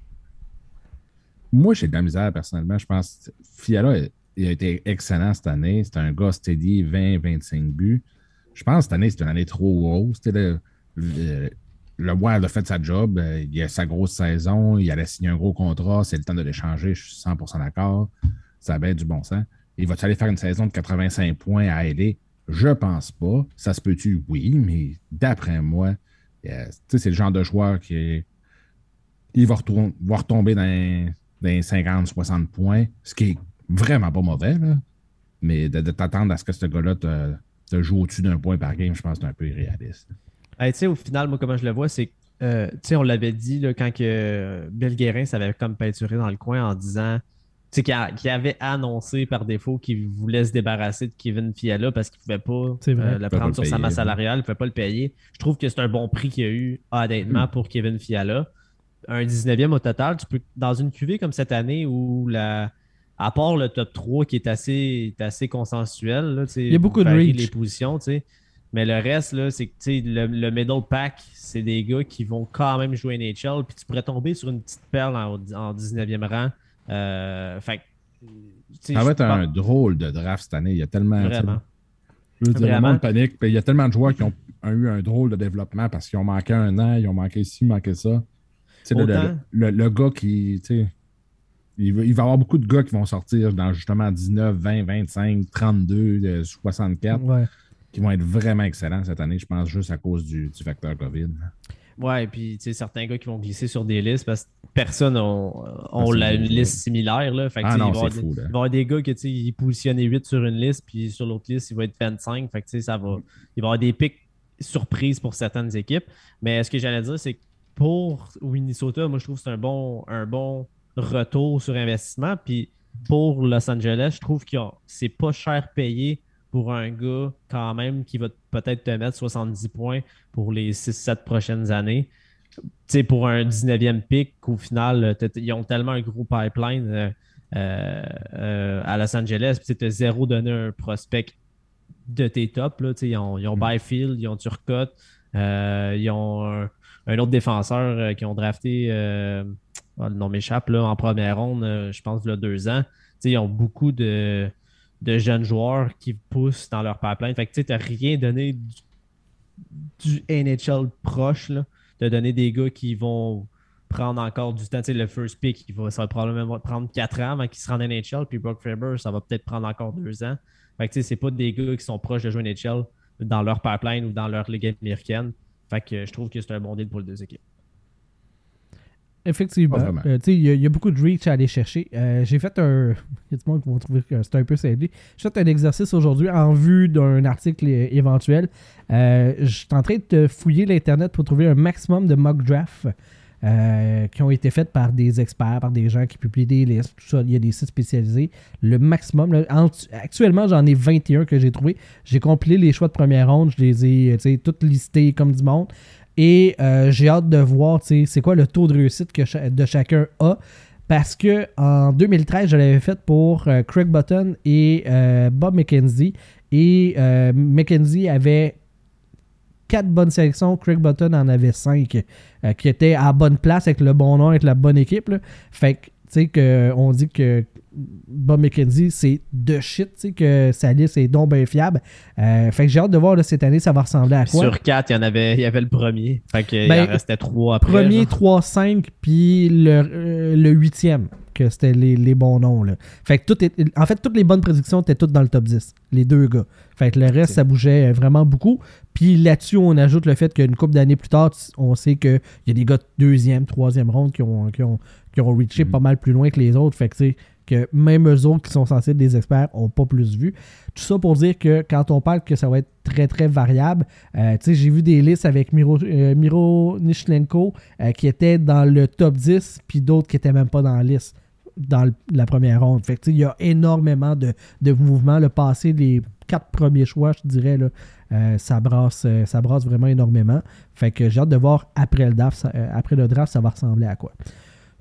Moi, j'ai de la misère personnellement. Je pense que Fiala il a été excellent cette année. C'est un gars steady, 20-25 buts. Je pense que cette année, c'était une année trop grosse. C'était le, le, le Wild a fait sa job. euh, Il a sa grosse saison. Il allait signer un gros contrat. C'est le temps de l'échanger. Je suis 100% d'accord. Ça a bien du bon sens. Il va-tu aller faire une saison de 85 points à LA? Je pense pas. Ça se peut-tu? Oui, mais d'après moi, euh, c'est le genre de joueur qui il va, va retomber dans, dans les 50-60 points, ce qui est vraiment pas mauvais. Mais de, de t'attendre à ce que ce gars-là te, te joue au-dessus d'un point par game, je pense que c'est un peu irréaliste. Hey, tu sais, au final, moi, comment je le vois, c'est que, euh, tu sais, on l'avait dit là, quand que euh, Bill Guérin s'avait comme peinturé dans le coin en disant, tu sais, qu'il a- qu'il avait annoncé par défaut qu'il voulait se débarrasser de Kevin Fiala parce qu'il ne pouvait pas euh, le pas prendre le sur sa masse salariale, il ne pouvait pas le payer. Je trouve que c'est un bon prix qu'il y a eu, honnêtement, pour Kevin Fiala. Un 19e au total, tu peux, dans une cuvée comme cette année où la. À part le top 3 qui est assez, est assez consensuel, là, Il y a beaucoup de reach. les positions, tu sais. Mais le reste, là, c'est que le, le middle pack, c'est des gars qui vont quand même jouer NHL. Puis tu pourrais tomber sur une petite perle en, en 19e rang. Euh, fait Ça va être un drôle de draft cette année. Il y a tellement. Vraiment. Je veux dire, le Vraiment. monde panique. Puis il y a tellement de joueurs qui ont, ont eu un drôle de développement parce qu'ils ont manqué un an, ils ont manqué ci, manqué ça. Le, le- le- le gars qui. Il va, il va y avoir beaucoup de gars qui vont sortir dans justement 19, 20, 25, 32, euh, 64, Ouais. Qui vont être vraiment excellents cette année, je pense, juste à cause du, du facteur COVID. Ouais, puis tu sais, certains gars qui vont glisser sur des listes parce que personne ont, ont c'est la- une liste similaire. Là. Fait que, Ah non, il va y avoir c'est des- fou, là. Il va y avoir des gars qui tu sais, ils positionnaient 8 sur une liste, puis sur l'autre liste, il va être 25. Fait que, tu sais, ça va, il va y avoir des pics surprises pour certaines équipes. Mais ce que j'allais dire, c'est que pour Minnesota, moi, je trouve que c'est un bon, un bon retour sur investissement. Puis pour Los Angeles, je trouve que c'est pas cher payé pour un gars quand même qui va peut-être te mettre 70 points pour les 6-7 prochaines années. Tu sais, pour un 19e pick, qu'au final, euh, ils ont tellement un gros pipeline euh, euh, à Los Angeles, puis tu as zéro donné un prospect de tes tops. Là, Tu sais, ils ont, ils ont Byfield, ils ont Turcotte, euh, ils ont un, un autre défenseur qui ont drafté, ah, le nom m'échappe, là, en première ronde, je pense, il y a deux ans. Tu sais, ils ont beaucoup de, de jeunes joueurs qui poussent dans leur pipeline. Fait que tu n'as rien donné du, NHL proche. Là. As donné des gars qui vont prendre encore du temps. Tu sais, le first pick, il va, ça va probablement prendre 4 ans avant qu'il se rende NHL. Puis Brock Faber, ça va peut-être prendre encore 2 ans. Fait que tu sais, c'est pas des gars qui sont proches de jouer NHL dans leur pipeline ou dans leur ligue américaine. Fait que je trouve que c'est un bon deal pour les deux équipes. Effectivement. Euh, il y, a- il y a beaucoup de reach à aller chercher. Euh, j'ai fait un. Il y a du monde qui vont trouver que c'est un peu. J'ai fait un exercice aujourd'hui en vue d'un article éventuel. Euh, je suis en train de fouiller l'Internet pour trouver un maximum de mock drafts qui ont été faits par des experts, par des gens qui publient des listes, tout ça. Il y a des sites spécialisés. Le maximum. là, en- actuellement, j'en ai 21 que j'ai trouvé. J'ai compilé les choix de première ronde. Je les ai toutes listés comme du monde. Et euh, j'ai hâte de voir c'est quoi le taux de réussite que de chacun a. Parce que en 2013, je l'avais fait pour euh, Craig Button et euh, Bob McKenzie. Et McKenzie avait quatre bonnes sélections. Craig Button en avait cinq euh, qui étaient à bonne place avec le bon nom, avec la bonne équipe. Fait que, tu sais, on dit que Bob McKenzie, c'est de shit, tu sais, que sa liste est donc bien fiable. Euh, fait que j'ai hâte de voir là, cette année, ça va ressembler à quoi. Sur 4, il y en avait, il y avait le premier. Fait que Ben, il en restait 3 après. Premier, genre. 3, 5, puis le, euh, le huitième, que c'était les, les bons noms. Là. Fait que tout est, en fait, toutes les bonnes prédictions étaient toutes dans le top 10, les deux gars. Fait que le reste, ça bougeait euh, vraiment beaucoup. Puis là-dessus, on ajoute le fait qu'une couple d'années plus tard, on sait qu'il y a des gars de deuxième, troisième ronde qui ont, qui ont, qui ont reaché Mhm. pas mal plus loin que les autres. Fait que, tu sais, même eux autres qui sont censés être des experts n'ont pas plus vu. Tout ça pour dire que quand on parle que ça va être très très variable, euh, j'ai vu des listes avec Miro, euh, Nishlenko euh, qui étaient dans le top 10, puis d'autres qui étaient même pas dans la liste. dans la première ronde. Fait il y a énormément de, mouvements. Le passé, les quatre premiers choix, je dirais, euh, ça, brasse, euh, ça brasse vraiment énormément. Fait que j'ai hâte de voir après le draft, après le draft, ça va ressembler à quoi.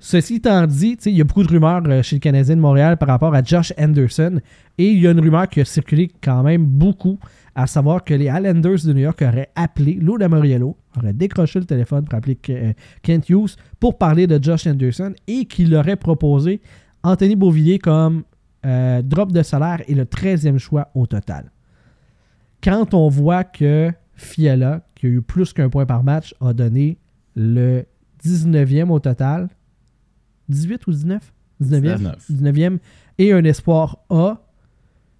Ceci étant dit, il y a beaucoup de rumeurs euh, chez le Canadien de Montréal par rapport à Josh Anderson. Et il y a une rumeur qui a circulé quand même beaucoup, à savoir que les Islanders de New York auraient appelé Lou Lamoriello, auraient décroché le téléphone pour appeler Ke- Kent Hughes pour parler de Josh Anderson et qu'il aurait proposé Anthony Beauvillier comme euh, drop de salaire et le 13e choix au total. Quand on voit que Fiala, qui a eu plus qu'un point par match, a donné le 19e au total, 18 ou 19 19e, 19. 19e et un espoir A,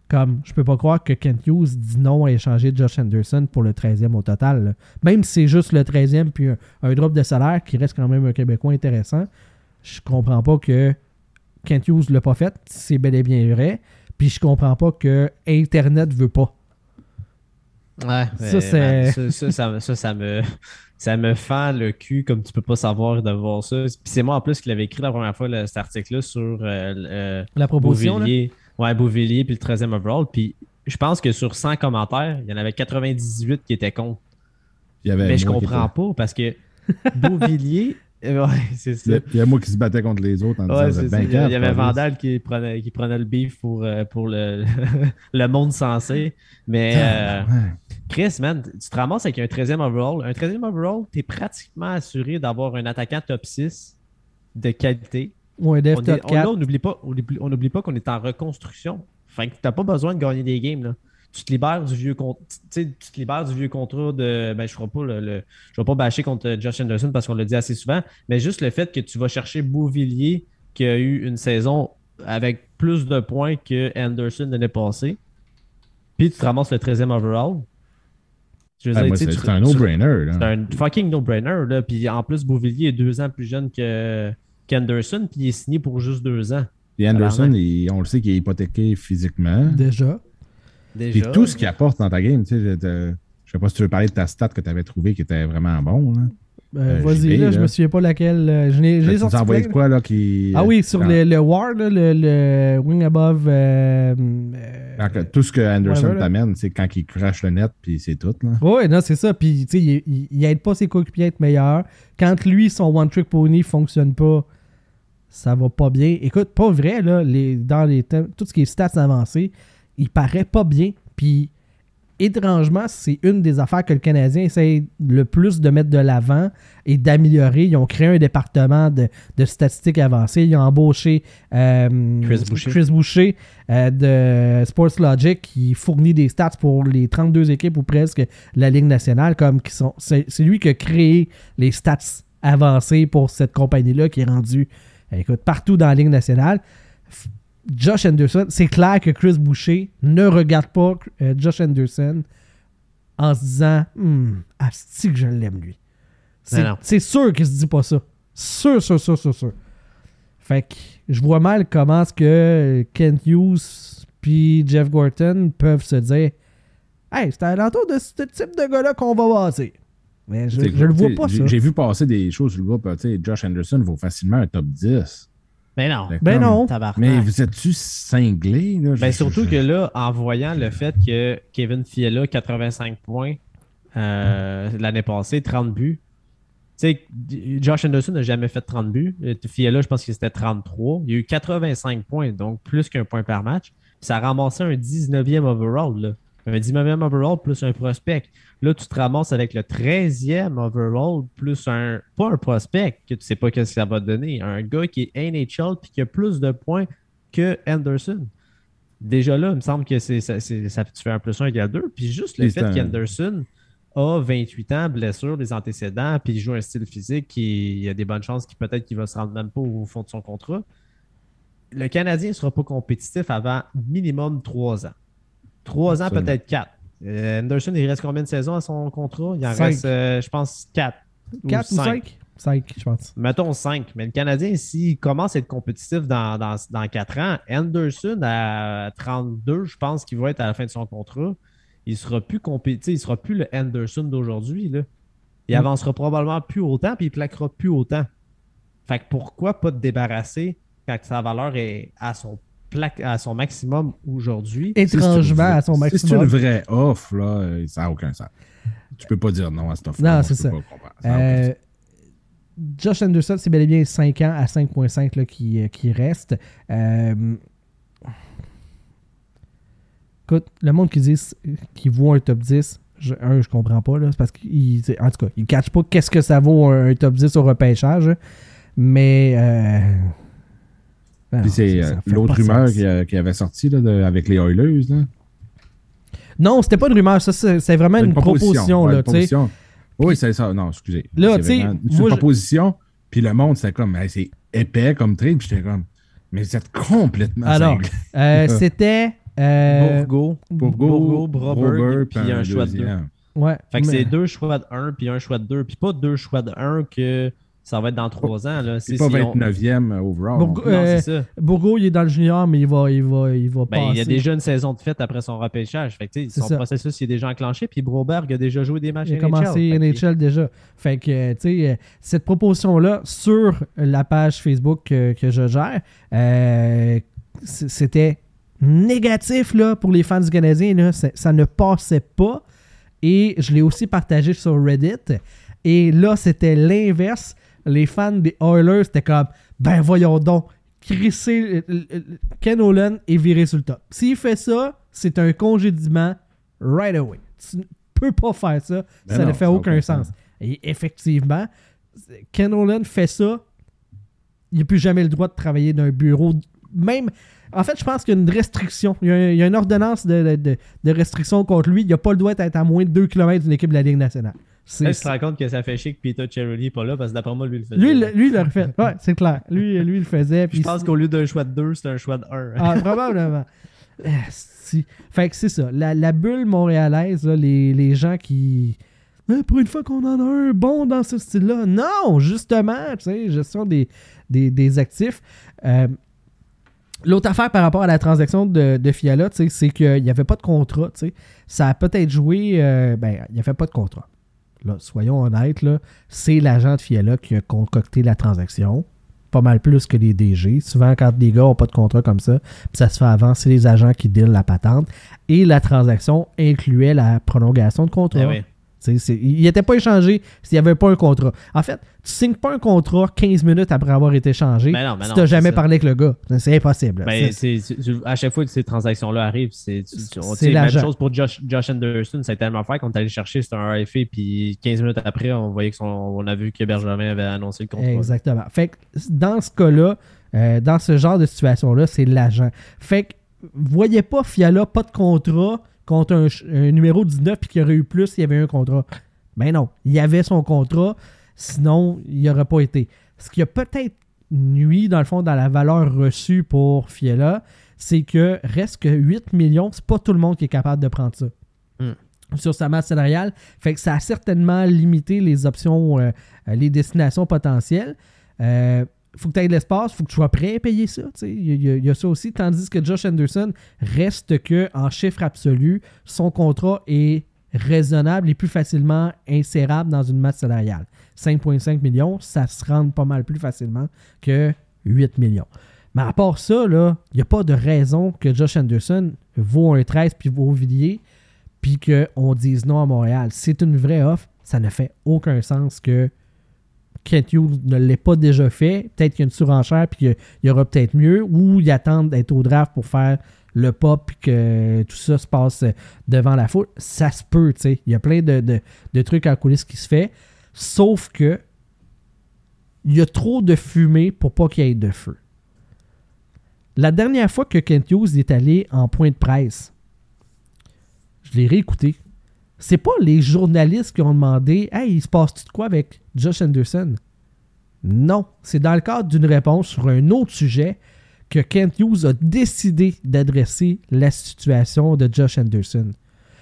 comme je peux pas croire que Kent Hughes dit non à échanger Josh Anderson pour le 13e au total. là. Même si c'est juste le 13e puis un, un drop de salaire qui reste quand même un Québécois intéressant, je comprends pas que Kent Hughes l'a pas fait, c'est bel et bien vrai. Puis je comprends pas que Internet veut pas. Ouais, c'est- ça, ça, ça, ça, ça me, ça me fend le cul comme tu peux pas savoir de voir ça. Puis c'est moi en plus qui l'avais écrit la première fois cet article-là sur euh, euh, La proposition, là. Ouais, Beauvillier puis le 13e overall. Puis je pense que sur 100 commentaires, il y en avait 98 qui étaient contre. Il y avait Mais je comprends pas parce que Beauvillier. (laughs) euh, ouais, c'est ça. Il y a moi qui se battait contre les autres en Ouais, disant c'est Vous ça. êtes Il bien y avait. Vandal qui prenait, qui prenait le beef pour, euh, pour le, (laughs) le monde sensé. Mais euh, Ouais. Chris, man, tu te ramasses avec un 13e overall. Un 13e overall, tu es pratiquement assuré d'avoir un attaquant top 6 de qualité. Ou un top on- 4. là, on n'oublie pas, on pas qu'on est en reconstruction. Fait que t'as pas besoin de gagner des games. Là. Tu te libères du vieux con- tu tu te libères du vieux contrat de. Ben, je ne pas le, le- je vais pas bâcher contre Josh Anderson parce qu'on l'a dit assez souvent. Mais juste le fait que tu vas chercher Beauvillier qui a eu une saison avec plus de points que Anderson l'année passée. Puis tu te ramasses le 13e overall. Je veux Ah, dire, moi, tu sais, c'est tu- c'est un tu- no-brainer. là. c'est un fucking no-brainer. là. Puis en plus, Beauvillier est deux ans plus jeune que qu'Anderson, puis il est signé pour juste deux ans. Puis Anderson, il- on le sait qu'il est hypothéqué physiquement. Déjà. Déjà. Puis tout ce qu'il apporte dans ta game, tu sais, je, je sais pas si tu veux parler de ta stat que tu avais trouvé qui était vraiment bon. Là. Euh, Euh, Vas-y, là, je me souviens pas laquelle. euh, je l'ai sorti de plein, quoi là qui. Ah oui, sur quand- le, le War, là, le, le Wing Above. euh, euh, tout ce que Anderson t'amène, c'est quand il crache le net, puis c'est tout. Là. Ouais, non, c'est ça. Puis, tu sais, il, il, il aide pas ses coéquipiers à être meilleurs. Quand lui, son One Trick Pony fonctionne pas, ça va pas bien. Écoute, pas vrai, là, les, dans les thèmes- tout ce qui est stats avancés, il paraît pas bien. Puis, étrangement, c'est une des affaires que le Canadien essaie le plus de mettre de l'avant et d'améliorer. Ils ont créé un département de, de statistiques avancées. Ils ont embauché euh, Chris Boucher. Chris Boucher, euh, de Sports Logic qui fournit des stats pour les 32 équipes ou presque de la Ligue nationale. comme qui sont C'est lui qui a créé les stats avancées pour cette compagnie-là qui est rendue écoute, partout dans la Ligue nationale. Josh Anderson, c'est clair que Chris Boucher ne regarde pas euh, Josh Anderson en se disant Hum, asti que je l'aime lui. C'est sûr qu'il se dit pas ça. Sûr, sûr, sûr, sûr, sûr. Fait que je vois mal comment est-ce que Kent Hughes puis Jeff Gorton peuvent se dire Hey, c'est à l'entour de ce type de gars-là qu'on va passer. Mais je, je le vois pas, ça. J'ai vu passer des choses sur le groupe. tu sais, Josh Anderson vaut facilement un top 10. Mais non. Fait Ben comme- non. Tabarnak. Mais vous êtes-tu cinglé? Là? Ben Je- surtout je- que là, en voyant le fait que Kevin Fiala, 85 points euh, l'année passée, 30 buts. Tu sais, Josh Anderson n'a jamais fait 30 buts. Fiala, je pense que c'était 33. Il y a eu 85 points, donc plus qu'un point par match. Ça a ramassé un 19e overall. Là. Un 19e overall plus un prospect. Là, tu te ramasses avec le 13e overall plus un. Pas un prospect que tu sais pas ce que ça va te donner. Un gars qui est NHL puis qui a plus de points que Anderson. Déjà là, il me semble que c'est, ça, ça- tu fais un plus un égale deux. Puis juste le fait un- qu'Anderson a 28 ans, blessure, des antécédents, puis il joue un style physique qui il y a des bonnes chances qu'il peut-être qu'il va se rendre même pas au fond de son contrat. Le Canadien ne sera pas compétitif avant minimum 3 ans. 3 ans, peut-être 4. Anderson, il reste combien de saisons à son contrat? Il en Cinq. reste, euh, je pense, 4. 4 ou 5 5, je pense. Mettons 5. Mais le Canadien, s'il commence à être compétitif dans, dans, dans 4 ans, Anderson à 32, je pense qu'il va être à la fin de son contrat. Il sera plus compétitif, il sera plus le Anderson d'aujourd'hui. Il Mm. avancera probablement plus autant, puis il plaquera plus autant. Fait que pourquoi pas te débarrasser quand sa valeur est à son, à son maximum aujourd'hui. Étrangement à son Si c'est une maximum. vraie offre, là, ça n'a aucun sens. Tu peux pas dire non à cette offre. Non, c'est ça. Euh. Josh Anderson, c'est bel et bien 5 ans à 5.5 là, qui, euh, qui reste. Euh, Écoute, le monde qui dit qui vaut un top 10, je, un, je comprends pas. là, C'est parce qu'il. En tout cas, il ne catch pas qu'est-ce que ça vaut un, un top 10 au repêchage. Mais. euh, ben c'est euh, l'autre rumeur qui, a- qui avait sorti là, de- avec les Oilers. Là. Non, c'était pas une rumeur. Ça, c'est vraiment une, proposition. ouais, là, une tu sais. proposition. Oui, c'est ça. Non, excusez. Là, C'est tu sais, une je- proposition. Puis le monde, c'était comme, Hey, c'est épais comme trade. Puis j'étais comme, mais vous êtes complètement Alors. Euh, (laughs) c'était. euh, Bourgo, Bourgo, Broberg, puis un choix de deux. ouais, Fait que mais- c'est deux choix de 1 puis un choix de 2. Puis pas deux choix de 1 que ça va être dans 3 ans. Là. C'est pas si on- 29e overall. Bourgo- Non, Euh, c'est ça. Bourgo, il est dans le junior, mais il va, il va, il va Ben, il y a passer. déjà une saison de fête après son repêchage. Fait que, son ça. processus il est déjà enclenché. Puis Broberg a déjà joué des matchs Il a NHL. commencé NHL déjà. Fait que, euh, tu sais, euh, cette proposition-là sur la page Facebook que, que je gère, euh, c'était négatif là, pour les fans du Canadien. Là. Ça ne passait pas. Et je l'ai aussi partagé sur Reddit. Et là, c'était l'inverse. Les fans des Oilers, c'était comme, ben voyons donc, crisser euh, euh, Ken Olin est viré sur le top. S'il fait ça, c'est un congédiement right away. Tu ne peux pas faire ça. Ben ça non, ne fait aucun sens. Et effectivement, Ken Olin fait ça. Il n'a plus jamais le droit de travailler d'un bureau. Même. En fait, je pense qu'il y a une restriction. Il y a, il y a une ordonnance de, de- de restriction contre lui. Il n'a pas le droit d'être à moins de 2 km d'une équipe de la Ligue nationale. Là, tu te rends compte que ça fait chier que Peter Cherry n'est pas là parce que d'après moi, lui, il le faisait. lui, il- lui, il l'a refait. Ouais, c'est clair. Lui, lui, il le faisait. je pense qu'au lieu d'un choix de 2, c'est un choix de 1. Ah, probablement. Ah, (laughs) si. Fait que c'est ça. La, la bulle montréalaise, là, les, les gens qui. Mais pour une fois qu'on en a un bon dans ce style-là. Non, justement, tu sais, gestion des, des, des actifs. Euh, L'autre affaire par rapport à la transaction de, de Fiala, tu sais, c'est qu'il n'y avait pas de contrat. tu sais. Ça a peut-être joué. euh, ben, il n'y avait pas de contrat. Là, soyons honnêtes, c'est l'agent de Fiala qui a concocté la transaction. Pas mal plus que les DG. Souvent, quand des gars n'ont pas de contrat comme ça, ça se fait avant, c'est les agents qui dealent la patente. Et la transaction incluait la prolongation de contrat. Eh. Il n'était pas échangé s'il n'y avait pas un contrat. En fait, tu signes pas un contrat 15 minutes après avoir été échangé Ben non, ben si tu n'as jamais ça. parlé avec le gars. C'est impossible. Ben, à chaque fois que ces transactions-là arrivent, c'est on- sais, même chose pour Josh, Josh Anderson. Ça a tellement fait qu'on est allé chercher, c'était un RFA, puis 15 minutes après, on voyait qu'on a vu que Bergevin avait annoncé le contrat. Exactement. Fait que dans ce cas-là, euh, dans ce genre de situation-là, c'est l'agent. Fait que voyez pas Fiala pas de contrat contre un, numéro 19 puis qu'il aurait eu plus s'il y avait un contrat. Ben non, il y avait son contrat, sinon il n'y aurait pas été. Ce qui a peut-être nuit, dans le fond, dans la valeur reçue pour Fiala, c'est que reste que 8 millions, c'est pas tout le monde qui est capable de prendre ça. Hmm. Sur sa masse salariale. Fait que ça a certainement limité les options, euh, euh, les destinations potentielles. Euh, faut que tu aies de l'espace, faut que tu sois prêt à payer ça. Il y, y y a ça aussi. Tandis que Josh Anderson reste que en chiffre absolu, son contrat est raisonnable et plus facilement insérable dans une masse salariale. 5,5 millions, ça se rend pas mal plus facilement que 8 millions. Mais à part ça, il n'y a pas de raison que Josh Anderson vaut un 13 puis vaut Villiers puis qu'on dise non à Montréal. C'est une vraie offre. Ça ne fait aucun sens que Kent Hughes ne l'ait pas déjà fait. Peut-être qu'il y a une surenchère puis qu'il y aura peut-être mieux ou ils attendent d'être au draft pour faire le pop puis que tout ça se passe devant la foule. Ça se peut, tu sais. Il y a plein de trucs en coulisses qui se fait. Sauf que il y a trop de fumée pour pas qu'il y ait de feu. La dernière fois que Kent Hughes est allé en point de presse, je l'ai réécouté. C'est pas les journalistes qui ont demandé Hey, il se passe-tu de quoi avec Josh Anderson? Non, c'est dans le cadre d'une réponse sur un autre sujet que Kent Hughes a décidé d'adresser la situation de Josh Anderson.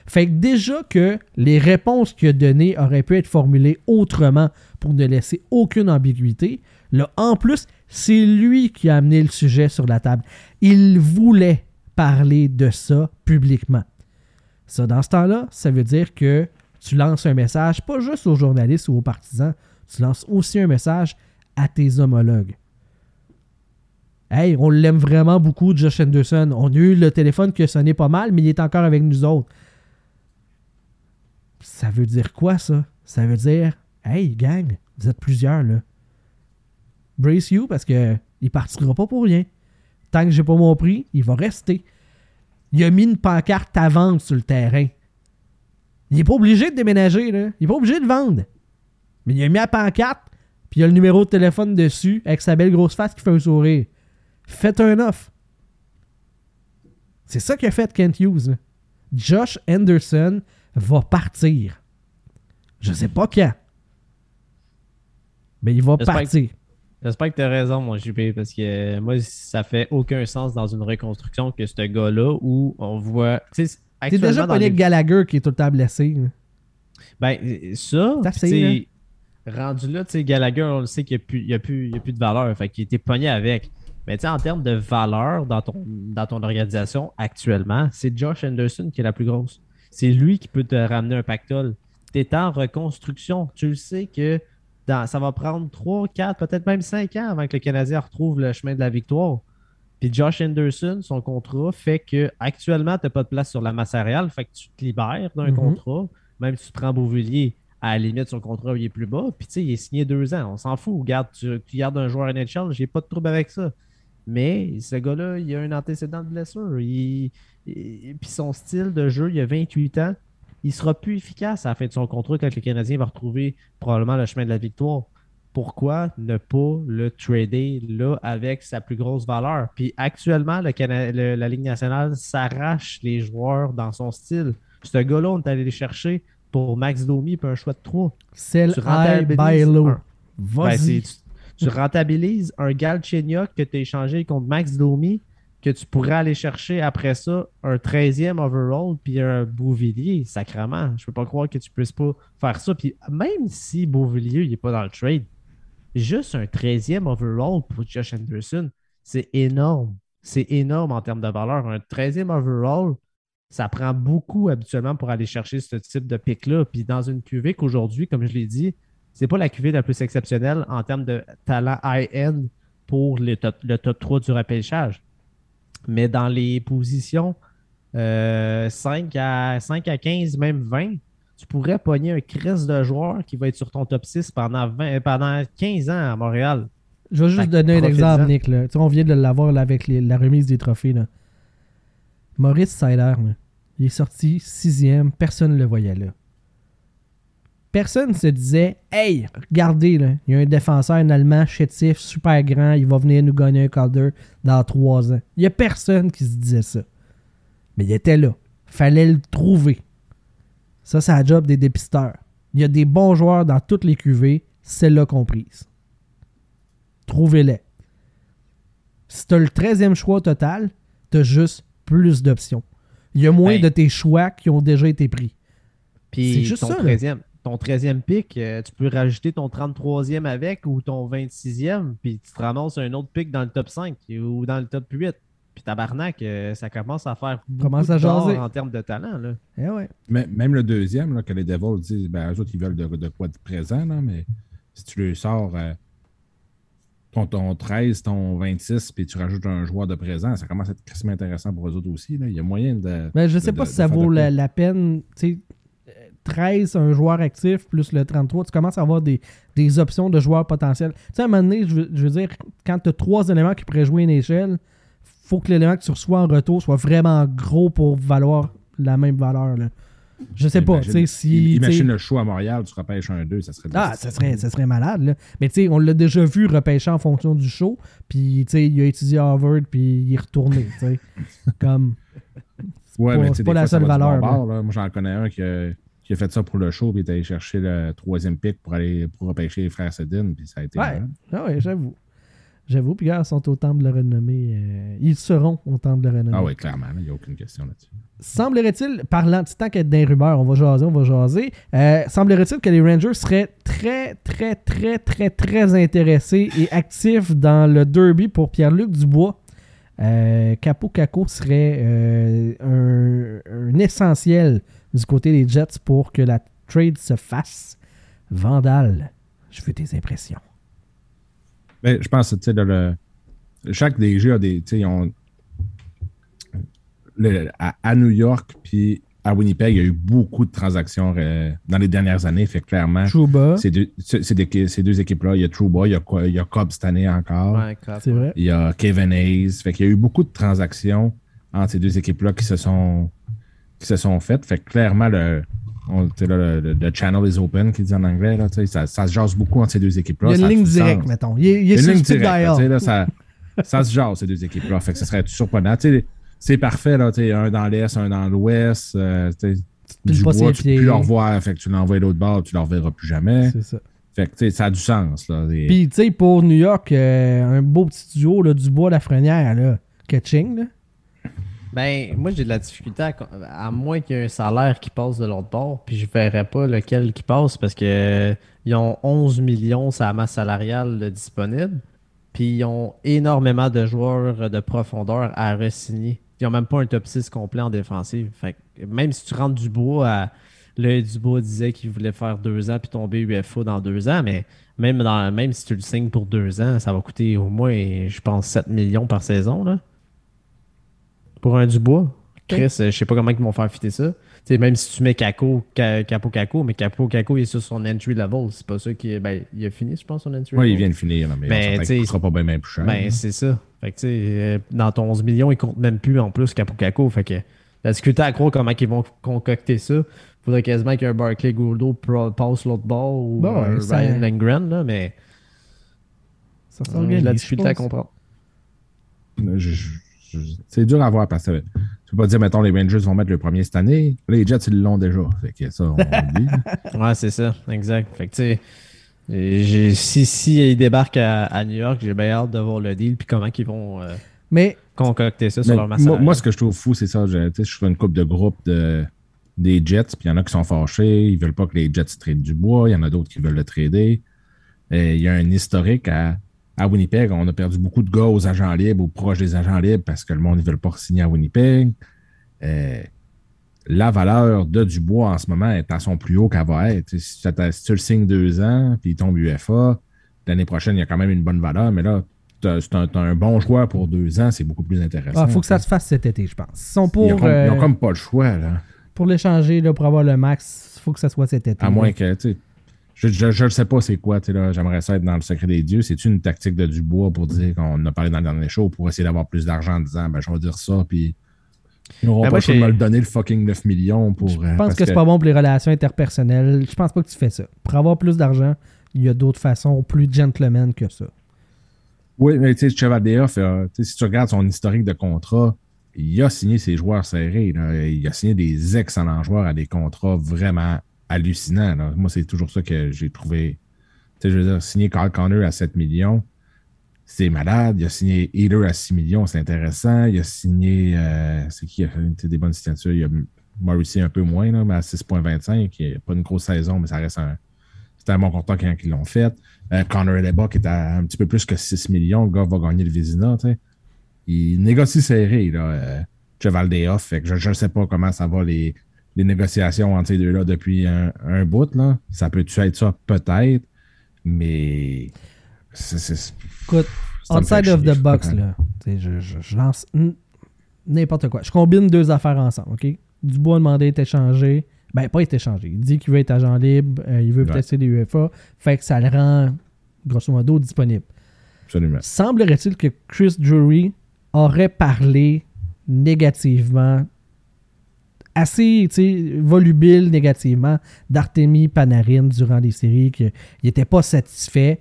Fait que déjà que les réponses qu'il a données auraient pu être formulées autrement pour ne laisser aucune ambiguïté, là, en plus, c'est lui qui a amené le sujet sur la table. Il voulait parler de ça publiquement. Ça, dans ce temps-là, ça veut dire que tu lances un message, pas juste aux journalistes ou aux partisans, tu lances aussi un message à tes homologues. Hey, on l'aime vraiment beaucoup, Josh Anderson. On a eu le téléphone qui a sonné pas mal, mais il est encore avec nous autres. Ça veut dire quoi, ça? Ça veut dire, hey, gang, vous êtes plusieurs, là. Brace you, parce que il partira pas pour rien. Tant que j'ai pas mon prix, il va rester. Il a mis une pancarte à vendre sur le terrain. Il est pas obligé de déménager, là. Il est pas obligé de vendre. Mais il a mis la pancarte, puis il a le numéro de téléphone dessus, avec sa belle grosse face qui fait un sourire. Faites un offre. C'est ça qu'a fait Kent Hughes. là. Josh Anderson va partir. Je sais pas quand. Mais il va partir. J'espère que tu as raison, mon JP, parce que euh, moi, ça fait aucun sens dans une reconstruction que ce gars-là où on voit. Tu sais, T'es actuellement, déjà pas les- Gallagher qui est tout le temps blessé. Ben, ça, C'est rendu là, tu sais, Gallagher, on le sait qu'il n'y a, a plus de valeur. Fait qu'il était pogné avec. Mais tu sais, en termes de valeur dans ton, dans ton organisation actuellement, c'est Josh Anderson qui est la plus grosse. C'est lui qui peut te ramener un pactole. Tu es en reconstruction. Tu le sais que dans- ça va prendre 3, 4, peut-être même 5 ans avant que le Canadien retrouve le chemin de la victoire. Puis Josh Anderson, son contrat fait que actuellement, tu n'as pas de place sur la masse salariale, fait que tu te libères d'un Mhm. contrat. Même si tu prends Beauvillier, à la limite, son contrat il est plus bas. Puis tu sais, il est signé deux ans. On s'en fout. Tu, tu gardes un joueur NHL, j'ai pas de trouble avec ça. Mais ce gars-là, il a un antécédent de blessure. Il, il- puis son style de jeu, il a 28 ans. Il sera plus efficace à la fin de son contrat quand le Canadien va retrouver probablement le chemin de la victoire. Pourquoi ne pas le trader là avec sa plus grosse valeur? Puis actuellement, le Cana- le- la Ligue nationale s'arrache les joueurs dans son style. Ce gars-là, on est allé le chercher pour Max Domi puis un choix de 3. Sell Tu rentabilises low. un- Ben, tu rentabilises un Galchenyuk que tu as échangé contre Max Domi, que tu pourrais aller chercher après ça un 13e overall puis un Beauvillier, sacrement. Je peux pas croire que tu puisses pas faire ça. Puis même si Beauvillier il est pas dans le trade, juste un 13e overall pour Josh Anderson, c'est énorme. C'est énorme en termes de valeur. Un 13e overall, ça prend beaucoup habituellement pour aller chercher ce type de pic-là. Puis dans une QV qu'aujourd'hui, comme je l'ai dit, c'est pas la QV la plus exceptionnelle en termes de talent high-end pour top, le top 3 du repêchage. Mais dans les positions euh, 5, à, 5 à 15, même 20, tu pourrais pogner un crest de joueur qui va être sur ton top 6 pendant, 20, pendant 15 ans à Montréal. Je vais juste Fait donner un exemple, Nick. là. Tu sais, on vient de l'avoir avec les- la remise des trophées. Là. Maurice Seider, là, il est sorti sixième. Personne ne le voyait là. Personne se disait Hey, regardez, là, il y a un défenseur, un Allemand chétif, super grand, il va venir nous gagner un Calder dans trois ans. Il n'y a personne qui se disait ça. Mais il était là. Fallait le trouver. Ça, c'est la job des dépisteurs. Il y a des bons joueurs dans toutes les QV, celle-là comprise. Trouvez-les. Si tu as le 13e choix total, tu as juste plus d'options. Il y a moins Ben- de tes choix qui ont déjà été pris. Puis C'est juste ton, ça, là. 13e, ton 13e pick, euh, tu peux rajouter ton 33e avec ou ton 26e, puis tu te ramasses un autre pick dans le top 5 ou dans le top 8. Puis tabarnak, euh, ça commence à faire Commence à jaser. en termes de talent. Là. Eh ouais. Mais- Même le deuxième, là, que les Devils disent, ben, eux autres, ils veulent de, de quoi de présent, là, mais si tu le sors euh, ton, ton 13, ton 26, puis tu rajoutes un joueur de présent, ça commence à être quasiment intéressant pour eux autres aussi. Là. Il y a moyen de. Ben, je sais de- pas de- si de ça vaut la, la peine. Tu sais, euh, 13, un joueur actif, plus le 33, tu commences à avoir des, des options de joueurs potentiels. Tu sais, à un moment donné, je veux, je veux dire, quand tu as trois éléments qui pourraient jouer une échelle, faut que l'élément que tu reçois en retour soit vraiment gros pour valoir la même valeur. Là. Je sais pas, si. Imagine le show à Montréal, tu repêches un 2, ça serait. Ah, ça serait, ça serait malade, là. Mais tu sais, on l'a déjà vu repêcher en fonction du show. Puis, tu sais, il a étudié à Harvard, puis il est retourné, tu sais. (laughs) Comme. C'est Ouais, pas- mais c'est pas la fois, seule valeur. bord, là. Moi, j'en connais un qui a, qui a fait ça pour le show, puis est allé chercher le troisième pick pour aller pour repêcher les frères Sedin, puis ça a été. Ouais, ah ouais j'avoue. J'avoue, puis gars, ils sont au temple de la renommée. euh, ils seront au temple de la renommée. Ah oui, clairement, il n'y a aucune question là-dessus. Semblerait-il, parlant tant qu'être des rumeurs, on va jaser, on va jaser. euh, semblerait-il que les Rangers seraient très, très, très, très, très intéressés et actifs dans le derby pour Pierre-Luc Dubois? Euh, Capo Caco serait euh, un, un essentiel du côté des Jets pour que la trade se fasse. Vandal, je veux tes impressions. Mais je pense que tu sais, le, le- chaque DG a des. le- à, à New York puis à Winnipeg, il y a eu beaucoup de transactions euh, dans les dernières années. Fait que clairement, Trouba, ces deux, c'est- c'est des- ces deux équipes-là, il y a Trouba, il y a, quoi- il y a Cobb cette année encore. Ouais, vrai. Il y a Kevin Hayes. Fait qu'il y a eu beaucoup de transactions entre ces deux équipes-là qui se sont qui se sont faites. Fait que clairement, le, on- là, le, channel is open, qui dit en anglais. Là, ça, ça se jase beaucoup entre ces deux équipes-là. Il y a une ligne directe, mettons. Il y a une ligne directe. là, ça, ça se jase, ces deux équipes-là. Fait que ce serait surprenant. C'est parfait, là, un dans l'Est, un dans l'Ouest. euh, tu du bois, tu peux plus le revoir. Fait que tu l'envoies de l'autre bord, tu ne le reverras plus jamais. C'est ça. Fait que ça a du sens. Là, Puis, tu sais, pour New York, euh, un beau petit duo, là, du bois, la frenière, là. Catching, là. Ben, moi, j'ai de la difficulté à, moins qu'il y ait un salaire qui passe de l'autre bord, puis je verrais pas lequel qui passe parce que ils ont 11 millions sur la masse salariale disponible, puis ils ont énormément de joueurs de profondeur à re-signer. Ils ont même pas un top 6 complet en défensive. Fait que même si tu rentres du bois à. Dubois disait qu'il voulait faire deux ans puis tomber UFA dans deux ans, mais même, dans, même si tu le signes pour deux ans, ça va coûter au moins, je pense, 7 millions par saison. Là. Pour un Dubois. Chris, euh, je sais pas comment ils vont faire fitter ça. Même si tu mets Ca- Capo Caco, mais Capo Caco il est sur son entry level. C'est pas ça qui. Ben, il a fini, je pense, son entry Ouais, level. il vient de finir, mais Ben, tu sais, qu'il sera pas bien, bien plus cher. Ben, c'est ça. Fait que, tu sais, euh, dans ton 11 millions, il compte même plus en plus Capo Caco. Fait que, la difficulté à croire comment ils vont concocter ça. Faudrait quasiment qu'un Barclay Gouldo passe l'autre bord ou Bon, un ça- Ryan Langren, là, mais Ça s'organise. j'ai la difficulté à comprendre. Je- c'est dur à voir parce que tu peux pas dire, mettons, les Rangers vont mettre le premier cette année. Les Jets, ils l'ont déjà. Fait que ça, on oublie. (laughs) Ouais, c'est ça, exact. Fait que, tu sais, si, si ils débarquent à, à New York, j'ai bien hâte de voir le deal puis comment ils vont euh, Mais, concocter ça sur leur masse moi, ce que je trouve fou, c'est ça. Je, je fais une coupe de groupe de, des Jets, puis il y en a qui sont fâchés. Ils veulent pas que les Jets tradent du bois. Il y en a d'autres qui veulent le trader. Et il y a un historique à, à Winnipeg. On a perdu beaucoup de gars aux agents libres ou proches des agents libres parce que le monde ne veut pas signer à Winnipeg. Euh, la valeur de Dubois en ce moment est à son plus haut qu'elle va être. Si, tu le signes deux ans, puis il tombe UFA, l'année prochaine, il y a quand même une bonne valeur, mais là, c'est un, un bon joueur pour deux ans, c'est beaucoup plus intéressant. il faut que ça se fasse cet été, je pense. Ils sont Ils pour, ont, comme, ils ont euh, comme pas le choix, là. pour l'échanger, pour avoir le max. Il faut que ça soit cet été. À moins que, tu sais, je, je, je le sais pas c'est quoi, tu sais, là. J'aimerais ça être dans le secret des dieux. C'est-tu une tactique de Dubois pour dire qu'on a parlé dans le dernier show pour essayer d'avoir plus d'argent en disant, ben, je vais dire ça, puis ils n'auront Ben, pas le choix de me le donner, le fucking 9 millions pour. Je pense que, c'est pas bon pour les relations interpersonnelles. Je pense pas que tu fais ça. Pour avoir plus d'argent, il y a d'autres façons plus gentleman que ça. Oui, mais tu sais, Chevadeoff, euh, si tu regardes son historique de contrat, il a signé ses joueurs serrés. là. Il a signé des excellents joueurs à des contrats vraiment hallucinants. là. Moi, c'est toujours ça que j'ai trouvé. Tu sais, je veux dire, signer Carl Connor à 7 millions, c'est malade. Il a signé Healer à 6 millions, c'est intéressant. Il a signé. euh, c'est qui a fait des bonnes signatures? Il y a Morrissey un peu moins, là, mais à 6,25. qui n'est pas une grosse saison, mais ça reste un. C'était un bon contrat quand ils l'ont fait. Euh, Connor Leba, qui est à un petit peu plus que 6 millions, le gars va gagner le Vizina. Il négocie serré, là, euh, Cheval des Off. Fait que je ne sais pas comment ça va les, les négociations entre ces deux-là depuis un, un bout, là. Ça peut-tu être ça? Peut-être. Mais. c'est- Écoute, outside of chier, the box, là, je, je- je lance n'importe quoi. Je combine deux affaires ensemble, OK? Dubois a demandé d'être échangé. Ben, pas être échangé. Il dit qu'il veut être agent libre. euh, il veut Ouais. peut-être des UFA. Fait que ça le rend, grosso modo, disponible. Absolument. Semblerait-il que Chris Drury aurait parlé négativement, assez volubile négativement, d'Artemi Panarin durant les séries, qu'il n'était pas satisfait.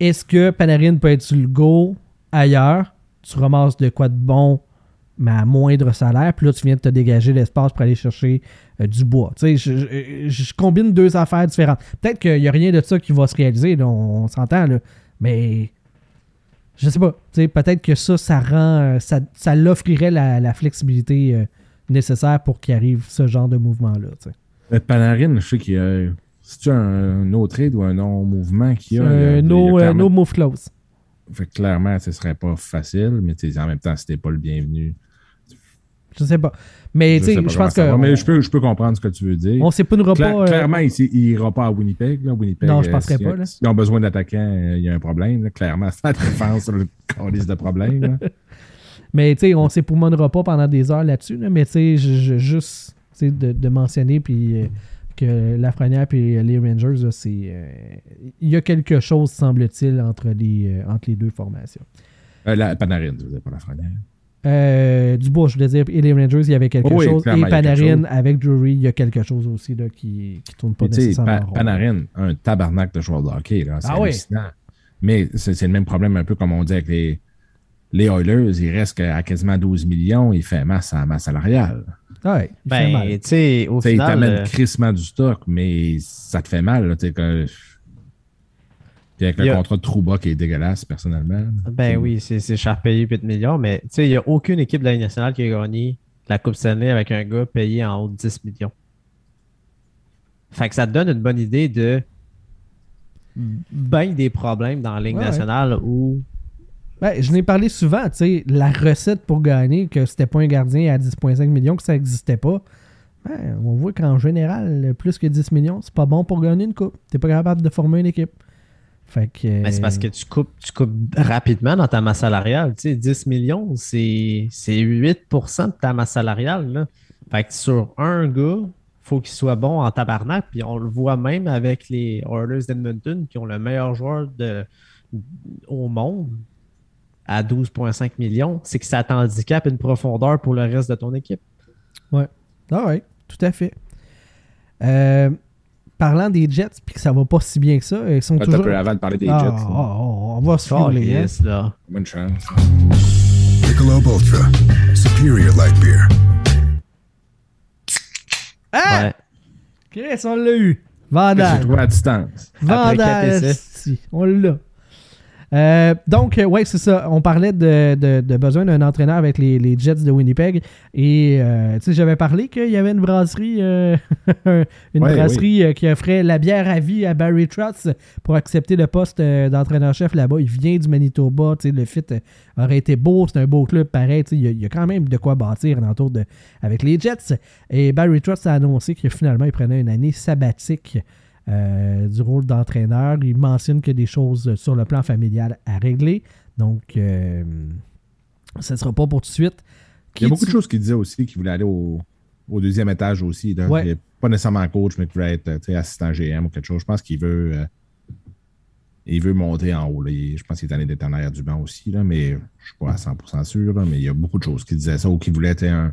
Est-ce que Panarin peut être sur le go ailleurs? Tu ramasses de quoi de bon, mais à moindre salaire, puis là, tu viens de te dégager l'espace pour aller chercher euh, du bois. Je, je- combine deux affaires différentes. Peut-être qu'il n'y a rien de ça qui va se réaliser, on, on s'entend, mais je sais pas. Peut-être que ça, ça rend. euh, Ça, ça l'offrirait la, la flexibilité euh, nécessaire pour qu'il arrive ce genre de mouvement-là. Euh, Panarin, je sais qu'il y a. C'est-tu un no trade ou un non-mouvement qu'il y a? Il y a- Euh, il y a euh, clairement- no move close. Fait que clairement, ce serait pas facile, mais en même temps, c'était pas le bienvenu. Je sais pas. Mais tu sais pas je pense ça va, que. Mais je peux, je peux comprendre ce que tu veux dire. On s'épounera Cla- pas. euh, clairement, il il ira pas à Winnipeg. Là. Winnipeg Non, je euh, penserais si- pas, là. S'ils ont besoin d'attaquants, euh, il y a un problème. là. Clairement, (laughs) c'est la défense, le calice de problème. (laughs) Mais tu sais, on s'époumonnera pas pendant des heures là-dessus. là, mais tu sais, juste de, de mentionner puis euh, que Lafrenière et les Rangers, c'est. euh, Il y a quelque chose, semble-t-il, entre les, euh, entre les deux formations. Euh, la Panarin, je veux dire, pas la Frenière. Euh, Dubois, je voulais dire, et les Rangers, il y avait quelque Oui, chose. Et Panarin, chose. avec Drury, il y a quelque chose aussi là, qui ne tourne pas nécessairement Pa- rond. Panarin, un tabarnak de joueur de hockey. C'est Ah oui. hallucinant. Mais c'est c'est le même problème, un peu comme on dit avec les, les Oilers. Il reste à quasiment 12 millions. Il fait masse à masse salariale. Ouais, il. Ben, tu sais, au Tu sais, il final. t'amène euh, crissement du stock, mais ça te fait mal. là, tu sais, que- Puis avec Il y le a- contrat de Trouba qui est dégueulasse, personnellement. Ben oui, c'est c'est cher payé 8 millions, mais tu sais, il n'y a aucune équipe de la Ligue nationale qui a gagné la Coupe Stanley avec un gars payé en haut de 10 millions. Fait que ça te donne une bonne idée de ben des problèmes dans la Ligue Ouais, ouais. nationale où Ben, je n'ai parlé souvent, tu sais, la recette pour gagner, que c'était pas un gardien à 10,5 millions, que ça n'existait pas. Ben, on voit qu'en général, plus que 10 millions, c'est pas bon pour gagner une coupe. T'es pas capable de former une équipe. Fait. Ben, c'est parce que tu coupes, tu coupes rapidement dans ta masse salariale. Tu sais, 10 millions, c'est c'est 8% de ta masse salariale. Là. Fait que sur un gars, faut qu'il soit bon en tabarnak. Puis on le voit même avec les Oilers d'Edmonton qui ont le meilleur joueur de, au monde à 12,5 millions. C'est que ça t'handicape une profondeur pour le reste de ton équipe. Ah ouais, tout à fait. Euh, parlant des Jets, puis que ça va pas si bien que ça, ils sont Attends un toujours. peu avant de parler des Ah, Jets. ah, ah, on va se fouler, hein. Calisse, là. Bonne chance. Michelob Ultra. Superior light beer. Ah! Ouais. Chris, on l'a eu. Vandal. trouvé à distance. Vandal. On l'a. Euh, donc, euh, ouais, c'est ça. On parlait de, de- de besoin d'un entraîneur avec les, les Jets de Winnipeg. Et, euh, tu sais, j'avais parlé qu'il y avait une brasserie, euh, (laughs) une Ouais, brasserie qui offrait la bière à vie à Barry Trotz pour accepter le poste d'entraîneur-chef là-bas. Il vient du Manitoba. Tu sais, le fit aurait été beau. C'est un beau club pareil. Tu sais, Il y, a- il y a quand même de quoi bâtir autour de, avec les Jets. Et Barry Trotz a annoncé que finalement, il prenait une année sabbatique euh, du rôle d'entraîneur. Il mentionne qu'il y a des choses sur le plan familial à régler. Donc, euh, ce ne sera pas pour tout de suite. Il y a beaucoup de choses qui disaient aussi qu'il voulait aller au, au deuxième étage aussi. Là. Ouais. Il pas nécessairement coach, mais qu'il voulait être sais, assistant GM ou quelque chose. Je pense qu'il veut. euh, il veut monter en haut. là. Je pense qu'il est allé d'être en arrière du banc aussi, là, mais je ne suis pas à 100% sûr. là, mais il y a beaucoup de choses qui disaient ça ou qui voulait être un,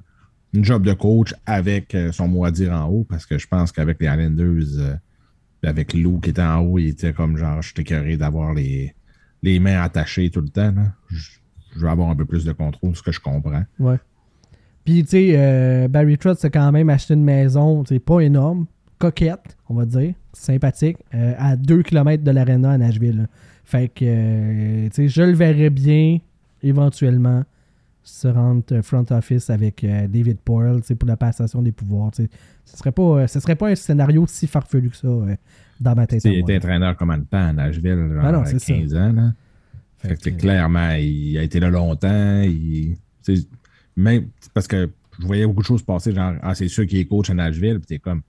une job de coach avec euh, son mot à dire en haut parce que je pense qu'avec les Islanders, euh, avec Lou qui était en haut, il était comme genre, je écœuré d'avoir les, les mains attachées tout le temps. Je, veux avoir un peu plus de contrôle, ce que je comprends. Ouais. Puis, tu sais, euh, Barry Trotz a quand même acheté une maison, c'est pas énorme, coquette, on va dire, sympathique, euh, à 2 km de l'aréna à Nashville. Fait que, euh, tu sais, je le verrais bien, éventuellement, se rendre euh, front office avec euh, David Poyle, pour la passation des pouvoirs. Ce serait pas, euh, ce serait pas un scénario si farfelu que ça dans ma tête. Il était entraîneur combien de temps à Nashville? Genre, Ah non, à c'est ça. 15 ans. Là. Fait que, clairement, il a été là longtemps. Il, même parce que je voyais beaucoup de choses passer, genre, ah, c'est sûr qu'il est coach à Nashville. Puis t'es comme,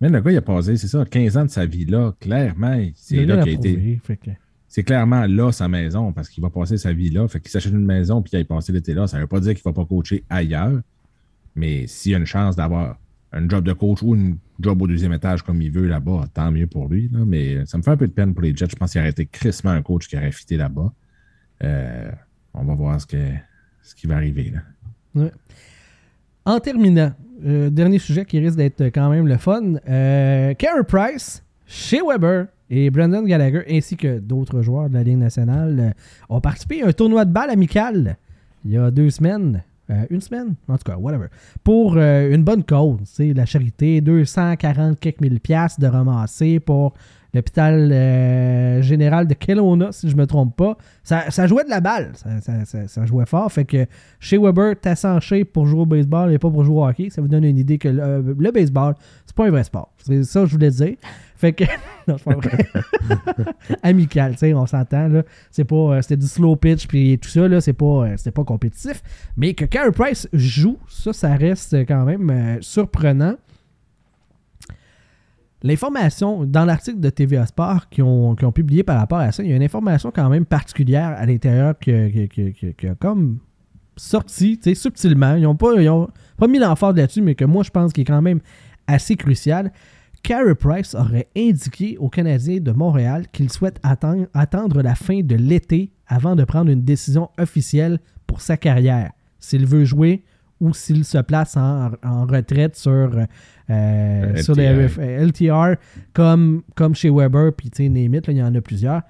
mais le gars, il a passé, c'est ça, 15 ans de sa vie là. Clairement, c'est là qu'il a été. prouver, fait que- C'est clairement là sa maison parce qu'il va passer sa vie là. Fait qu'il s'achète une maison puis qu'il aille passer l'été là. Ça veut pas dire qu'il va pas coacher ailleurs. Mais s'il a une chance d'avoir un job de coach ou une job au deuxième étage comme il veut là-bas, tant mieux pour lui. Mais ça me fait un peu de peine pour les Jets. Je pense qu'il aurait été crissement un coach qui aurait fité là-bas. Euh, on va voir ce, qui va arriver. Là. En terminant, euh, dernier sujet qui risque d'être quand même le fun. Euh, Price, chez Weber et Brandon Gallagher, ainsi que d'autres joueurs de la Ligue nationale, euh, ont participé à un tournoi de balle amical il y a deux semaines. Euh, une semaine, en tout cas, whatever. Pour euh, une bonne cause, c'est la charité, 240 quelques mille piastres de ramasser pour l'hôpital général de Kelowna, si je me trompe pas. Ça, ça jouait de la balle. Ça, jouait fort. Fait que chez Weber, t'as en shape pour jouer au baseball et pas pour jouer au hockey. Ça vous donne une idée que le, le baseball, c'est pas un vrai sport. C'est ça que je voulais dire. Fait que. (laughs) non, c'est pas vrai. (laughs) Amical, tu sais, on s'entend, là. C'est pas. euh, c'était du slow pitch puis tout ça, là. C'est pas, euh, c'était pas compétitif. Mais que Carey Price joue, ça, ça reste quand même euh, surprenant. L'information, dans l'article de TVA Sport qu'ils ont, ont publié par rapport à ça, il y a une information quand même particulière à l'intérieur que- que- que- que- qui a comme sorti, tu sais, subtilement. Ils n'ont pas, ils ont pas mis l'emphase là-dessus, mais que moi, je pense qu'il est quand même assez crucial. Carey Price aurait indiqué aux Canadiens de Montréal qu'il souhaite attendre, attendre la fin de l'été avant de prendre une décision officielle pour sa carrière. S'il veut jouer ou s'il se place en, en retraite sur, euh, LTR. sur les LTR comme, comme chez Weber, puis tu sais, name it, là, il y en a plusieurs.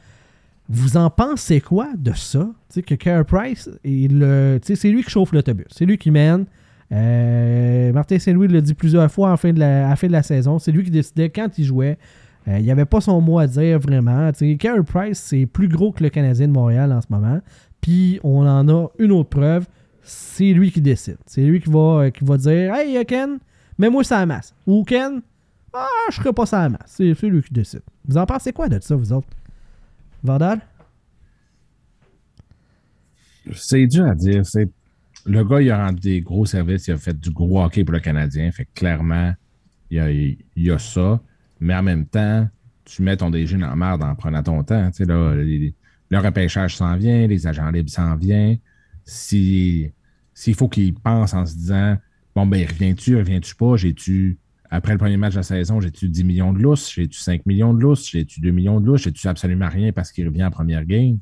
Vous en pensez quoi de ça? Tu sais, que Carey Price, euh, c'est lui qui chauffe l'autobus. C'est lui qui mène. Euh, Martin Saint-Louis l'a dit plusieurs fois la, à la fin de la saison. C'est lui qui décidait quand il jouait. Euh, il n'y avait pas son mot à dire vraiment. Carey Price, c'est plus gros que le Canadien de Montréal en ce moment. Puis on en a une autre preuve. C'est lui qui décide. C'est lui qui va, euh, qui va dire Hey Ken, mets-moi ça à masse. Ou Ken, ah, je ferai pas ça à masse. C'est c'est lui qui décide. Vous en pensez quoi de ça, vous autres? Vandal? C'est dur à dire. C'est... Le gars, il a rendu des gros services, il a fait du gros hockey pour le Canadien. Fait que clairement, il y a, ça. Mais en même temps, tu mets ton DG dans la merde en prenant ton temps. Tu sais, là, le repêchage s'en vient, les agents libres s'en viennent. Si, s'il faut qu'il pense en se disant Bon, ben, reviens-tu, reviens-tu pas? J'ai-tu, après le premier match de la saison, j'ai-tu 10 millions de lousses? J'ai-tu 5 millions de lousses? J'ai-tu 2 millions de lousses? J'ai-tu absolument rien parce qu'il revient en première game?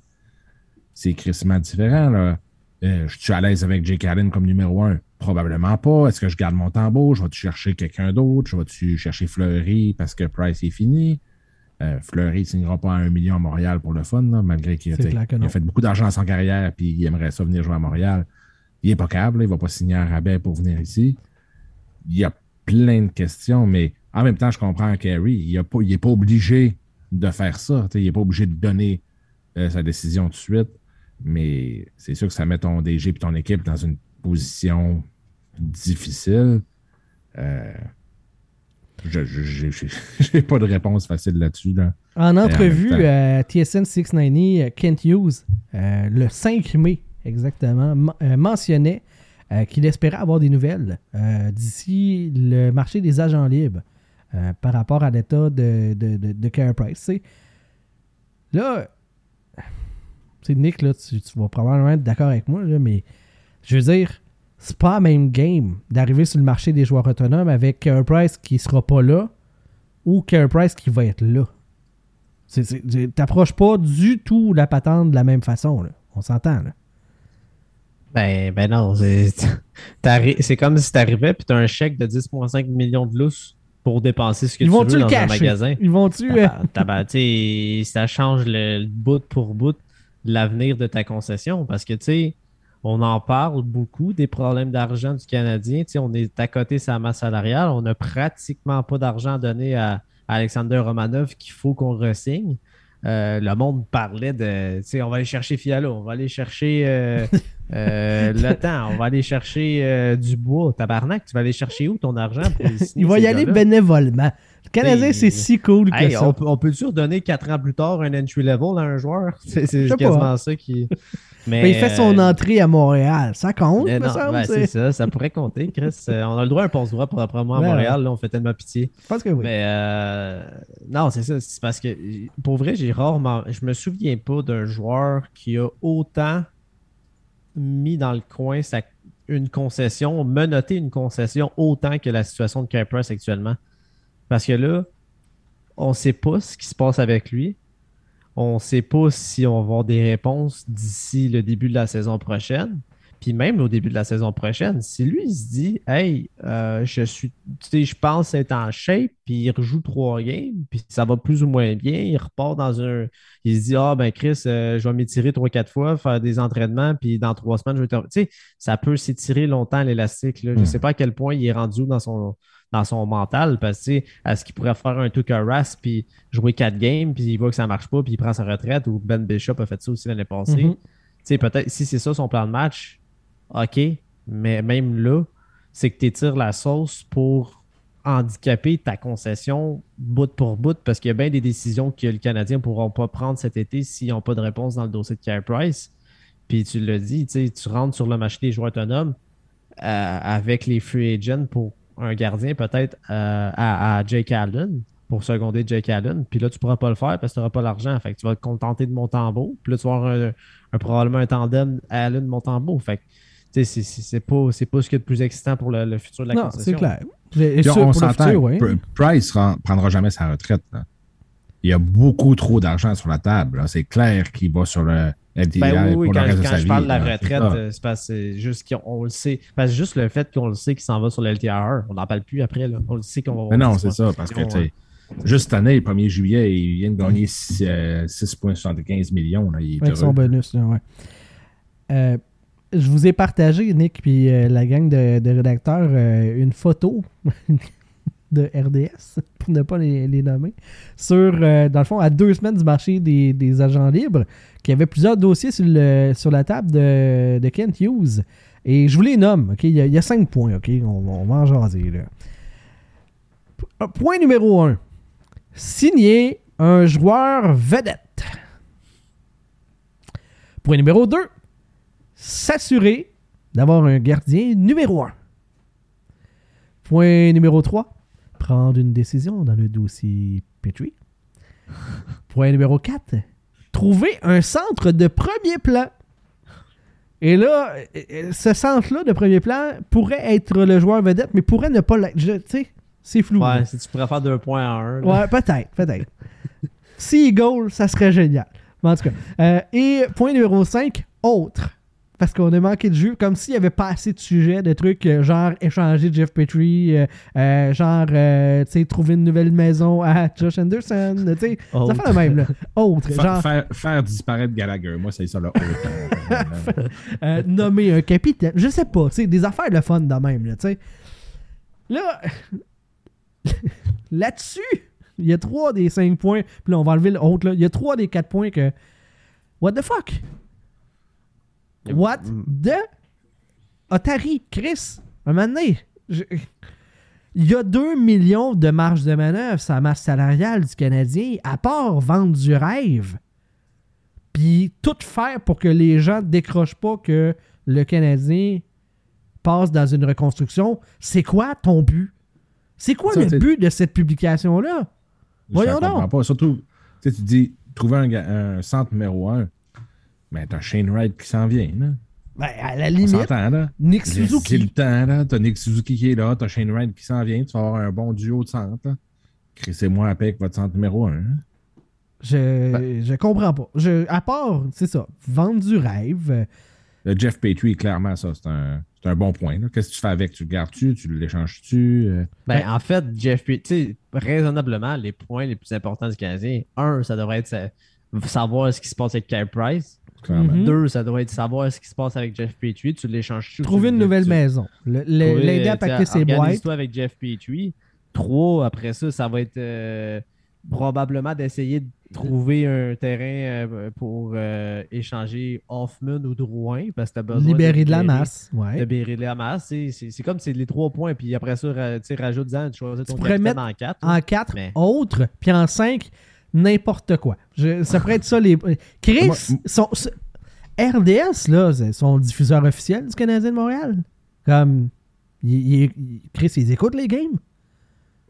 C'est crissement différent, là. Euh, je suis à l'aise avec Jake Allen comme numéro un? Probablement pas. Est-ce que je garde mon tambour? Je vais-tu chercher quelqu'un d'autre? Je vais-tu chercher Fleury parce que Price est fini? Euh, Fleury ne signera pas à un million à Montréal pour le fun, là, malgré qu'il a, fait beaucoup d'argent dans son carrière puis il aimerait ça venir jouer à Montréal. Il n'est pas câble, là, il ne va pas signer un rabais pour venir ici. Il y a plein de questions, mais en même temps, je comprends Kerry. Il n'est pas obligé de faire ça. Il n'est pas obligé de donner euh, sa décision tout de suite. Mais c'est sûr que ça met ton DG et ton équipe dans une position difficile. Euh, je n'ai (laughs) pas de réponse facile là-dessus. Là. En entrevue, euh, TSN 690, euh, Kent Hughes, euh, le 5 mai exactement, men- euh, mentionnait qu'il espérait avoir des nouvelles d'ici le marché des agents libres par rapport à l'état de, de, de, de Carey Price. Tu sais, Nick, là, tu, tu vas probablement être d'accord avec moi, là, mais je veux dire, c'est pas la même game d'arriver sur le marché des joueurs autonomes avec Carey Price qui sera pas là ou Carey Price qui va être là. T'approches pas du tout la patente de la même façon. Là. On s'entend. Là. Ben, ben non, c'est (laughs) comme si t'arrivais puis t'as un chèque de 10,5 millions de lousses pour dépenser ce que Ils tu veux le dans un cacher? magasin. Ils vont-tu. euh, ça change le, le bout pour bout l'avenir de ta concession parce que tu sais, on en parle beaucoup des problèmes d'argent du Canadien. Tu sais, on est à côté sa masse salariale. On n'a pratiquement pas d'argent à donner à, à Alexander Romanov qu'il faut qu'on ressigne. Euh, le monde parlait de, tu sais, on va aller chercher Fialo, on va aller chercher euh, (laughs) euh, le temps, on va aller chercher euh, du bois. Tabarnak, tu vas aller chercher où ton argent pour (laughs) il va y aller bénévolement. Canadien, c'est si cool que Hey, ça. on, peut- on peut-tu redonner quatre ans plus tard un entry level à un joueur? (laughs) C'est quasiment pas. ça qui. Mais, il fait son entrée à Montréal. Ça compte, mais me non, semble. ben, c'est- ça, ça pourrait compter, Chris. Euh, on a le droit à un passe-droit probablement à Ben, Montréal, là, on fait tellement pitié. Je pense que oui. Mais euh, non, c'est ça. C'est parce que pour vrai, j'ai rarement. Je me souviens pas d'un joueur qui a autant mis dans le coin sa- une concession, menotté une concession autant que la situation de Price actuellement. Parce que là, on sait pas ce qui se passe avec lui. On sait pas si on va avoir des réponses d'ici le début de la saison prochaine. Puis même au début de la saison prochaine, si lui, il se dit, hey, euh, je suis, tu sais, je pense être en shape, puis il rejoue trois games, puis ça va plus ou moins bien, il repart dans un. Il se dit, ah, ben Chris, euh, je vais m'étirer trois, quatre fois, faire des entraînements, puis dans trois semaines, je vais te. Tu sais, ça peut s'étirer longtemps l'élastique. là. Je ne Mm. sais pas à quel point il est rendu dans son, dans son mental, parce que, est-ce qu'il pourrait faire un truc à Ras, puis jouer quatre games, puis il voit que ça marche pas, puis il prend sa retraite, ou Ben Bishop a fait ça aussi l'année passée. Mhm. Tu sais, peut-être, si c'est ça son plan de match, OK, mais même là, c'est que tu étires la sauce pour handicaper ta concession bout pour bout parce qu'il y a bien des décisions que le Canadien ne pourront pas prendre cet été s'ils n'ont pas de réponse dans le dossier de Carey Price. Puis tu l'as dit, tu rentres sur le marché des joueurs autonomes euh, avec les free agents pour un gardien peut-être euh, à, Jake Allen pour seconder Jake Allen. Puis là, tu ne pourras pas le faire parce que tu n'auras pas l'argent. Fait que tu vas te contenter de Montembeau. Puis là, tu vas avoir un, un- probablement un tandem Allen Montembeau. Fait que c'est- c'est c'est pas, c'est pas ce qu'il y a de plus excitant pour le, le futur de la Non, concession. c'est clair. Sûr, on pour le s'entend, futur, ouais. Pr- Price ne prendra jamais sa retraite. là. Il y a beaucoup trop d'argent sur la table. là. C'est clair qu'il va sur le LTI Ben oui, oui, pour le quand, reste de sa je vie, parle de la. C'est retraite, ça. euh, c'est parce que c'est juste qu'on le sait. Parce que juste le fait qu'on le sait qu'il s'en va sur le LTR, on n'en parle plus après. Là. On le sait qu'on va Mais non, c'est ça, parce que tu juste cette année, le 1er juillet, il vient de gagner six- euh, 6,75 millions. Là. Il est Avec son bonus, là, ouais. Euh, je vous ai partagé, Nick, puis euh, la gang de, rédacteurs, euh, une photo (laughs) de RDS, (laughs) pour ne pas les, nommer, sur, euh, dans le fond, à deux semaines du marché des, agents libres, qu'il y avait plusieurs dossiers sur, la table de, Kent Hughes. Et je vous les nomme, OK? Il y a, cinq points, OK? On, va en jaser, Point numéro un. Signer un joueur vedette. Point numéro 2. S'assurer d'avoir un gardien numéro 1. Point numéro 3. Prendre une décision dans le dossier Petrie. (laughs) Point numéro 4. Trouver un centre de premier plan. Et là, euh, euh, ce centre-là de premier plan pourrait être le joueur vedette, mais pourrait ne pas l'être. Tu sais, c'est flou. là. Ouais, si tu pourrais faire deux points en un. là. Ouais, peut-être, peut-être. (laughs) si goal, ça serait génial. Mais en tout cas. euh, et point numéro 5, autre. Parce qu'on a manqué de jeu, comme s'il n'y avait pas assez de sujets, de trucs euh, genre échanger Jeff Petrie, euh, euh, genre, tu sais, trouver une nouvelle maison à Josh Anderson, tu sais, ça Autre. fait le même, là. Autre, genre, faire, faire disparaître Gallagher, moi, c'est ça le haut. (laughs) euh, nommer un capitaine, je sais pas, tu sais, des affaires de fun de même, là, tu sais. Là, (laughs) là-dessus, il y a trois des cinq points, puis là, on va enlever l'autre, là, il y a trois des quatre points que, what the fuck? What the Otari, Chris, un moment donné, je- il y a 2 millions de marge de manœuvre sur la masse salariale du Canadien, à part vendre du rêve, puis tout faire pour que les gens ne décrochent pas que le Canadien passe dans une reconstruction. C'est quoi ton but? C'est quoi Ça, le but de cette publication-là? Voyons donc. Pas. Surtout, tu dis, trouver un, un centre numéro un, mais t'as Shane Wright qui s'en vient, là. Ben, à la limite, s'entend, là. Nick C'est le Suzuki. temps, là. T'as Nick Suzuki qui est là, t'as Shane Wright qui s'en vient, tu vas avoir un bon duo de centre, là. Crissez-moi à paix avec votre centre numéro un. hein. Je, Ben. je comprends pas. Je, à part, c'est ça, vendre du rêve. euh, Le Jeff Petrie, clairement, ça, c'est un, c'est un bon point. là. Qu'est-ce que tu fais avec? Tu le gardes-tu? Tu l'échanges-tu? Euh, Ben, en fait, Jeff Petrie, raisonnablement, les points les plus importants du Canadien, un, ça devrait être sa- savoir ce qui se passe avec Kyle Price. Mhm. Deux, ça doit être savoir ce qui se passe avec Jeff Petrie. Tu l'échanges-tu? ou trouver tu une le- nouvelle tu- maison. L'aider à tu packer ses boîtes. Avec Jeff Petrie. Trois, après ça, ça va être euh, probablement d'essayer de trouver un terrain euh, pour euh, échanger Hoffman ou Drouin parce que tu as besoin Libérer de la libérer- masse. Ouais. libérer de la masse. C'est c'est- c'est comme c'est les trois points. Puis après ça, tu rajoute-en, tu choisis ton pourrais capitaine mettre en quatre. En 4, Mais- autres, puis en 5, n'importe quoi. Je- ça pourrait être ça les. Chris, Moi- son- son- RDS, là, c'est son diffuseur officiel du Canadien de Montréal. Comme. il- Chris, ils écoutent les games.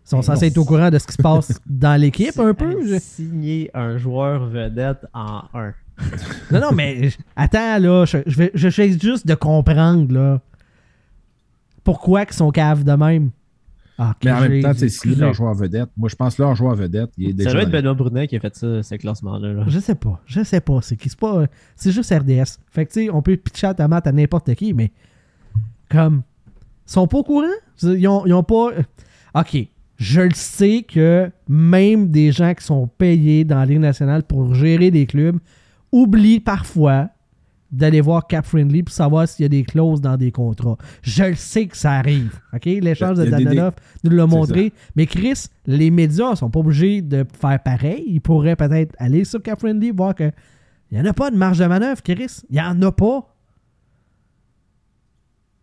Ils sont censés être au courant de ce qui se passe (laughs) dans l'équipe un peu. Je- Signer un joueur vedette en 1. (laughs) Non, non, mais attends, là, je, je juste de comprendre, là. Pourquoi qu'ils sont caves de même. Ah, Mais en même temps, écouté- leur joueur vedette, moi je pense que leur joueur vedette, il est déjà. Ça doit être Benoît Brunet qui a fait ça, ce classement-là. là. Je sais pas. Je sais pas. C'est qui? C'est pas. C'est juste RDS. Fait que, tu sais, on peut pitcher la tomate à n'importe qui, mais. Comme. Ils sont pas au courant? Ils ont, ils ont pas. Ok. Je le sais que même des gens qui sont payés dans la Ligue nationale pour gérer des clubs oublient parfois d'aller voir Cap Friendly pour savoir s'il y a des clauses dans des contrats. Je le sais que ça arrive. OK? L'échange de a des- nous l'a montré. Mais Chris, les médias sont pas obligés de faire pareil. Ils pourraient peut-être aller sur Cap Friendly voir que il n'y en a pas de marge de manœuvre, Chris. Il n'y en a pas.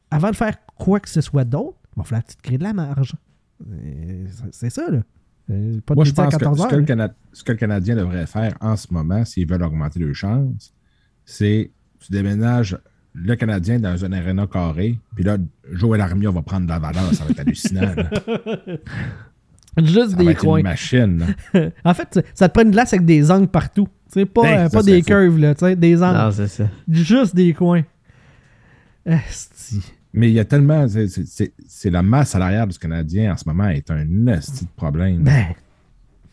Avant de faire quoi que ce soit d'autre, il va falloir que tu te crées de la marge. C'est ça, là. Euh, Pas de Moi, je pense que 14 ce que, le ce que le Canadien devrait faire en ce moment, s'ils veulent augmenter leurs chances, c'est tu déménages le Canadien dans un aréna carré, puis là, Joël Armia va prendre de la valeur. Ça va être hallucinant. (laughs) Juste Ça va des être coins. une machine. (laughs) En fait, ça te prend une glace avec des angles partout. Tu sais, pas, Ben, euh, ça, pas des curves, là, tu sais, des angles. Non, c'est ça. Juste des coins. Esti. Mais il y a tellement. c'est- c'est- C'est c'est la masse salariale du Canadien en ce moment est un esti de problème. Ben,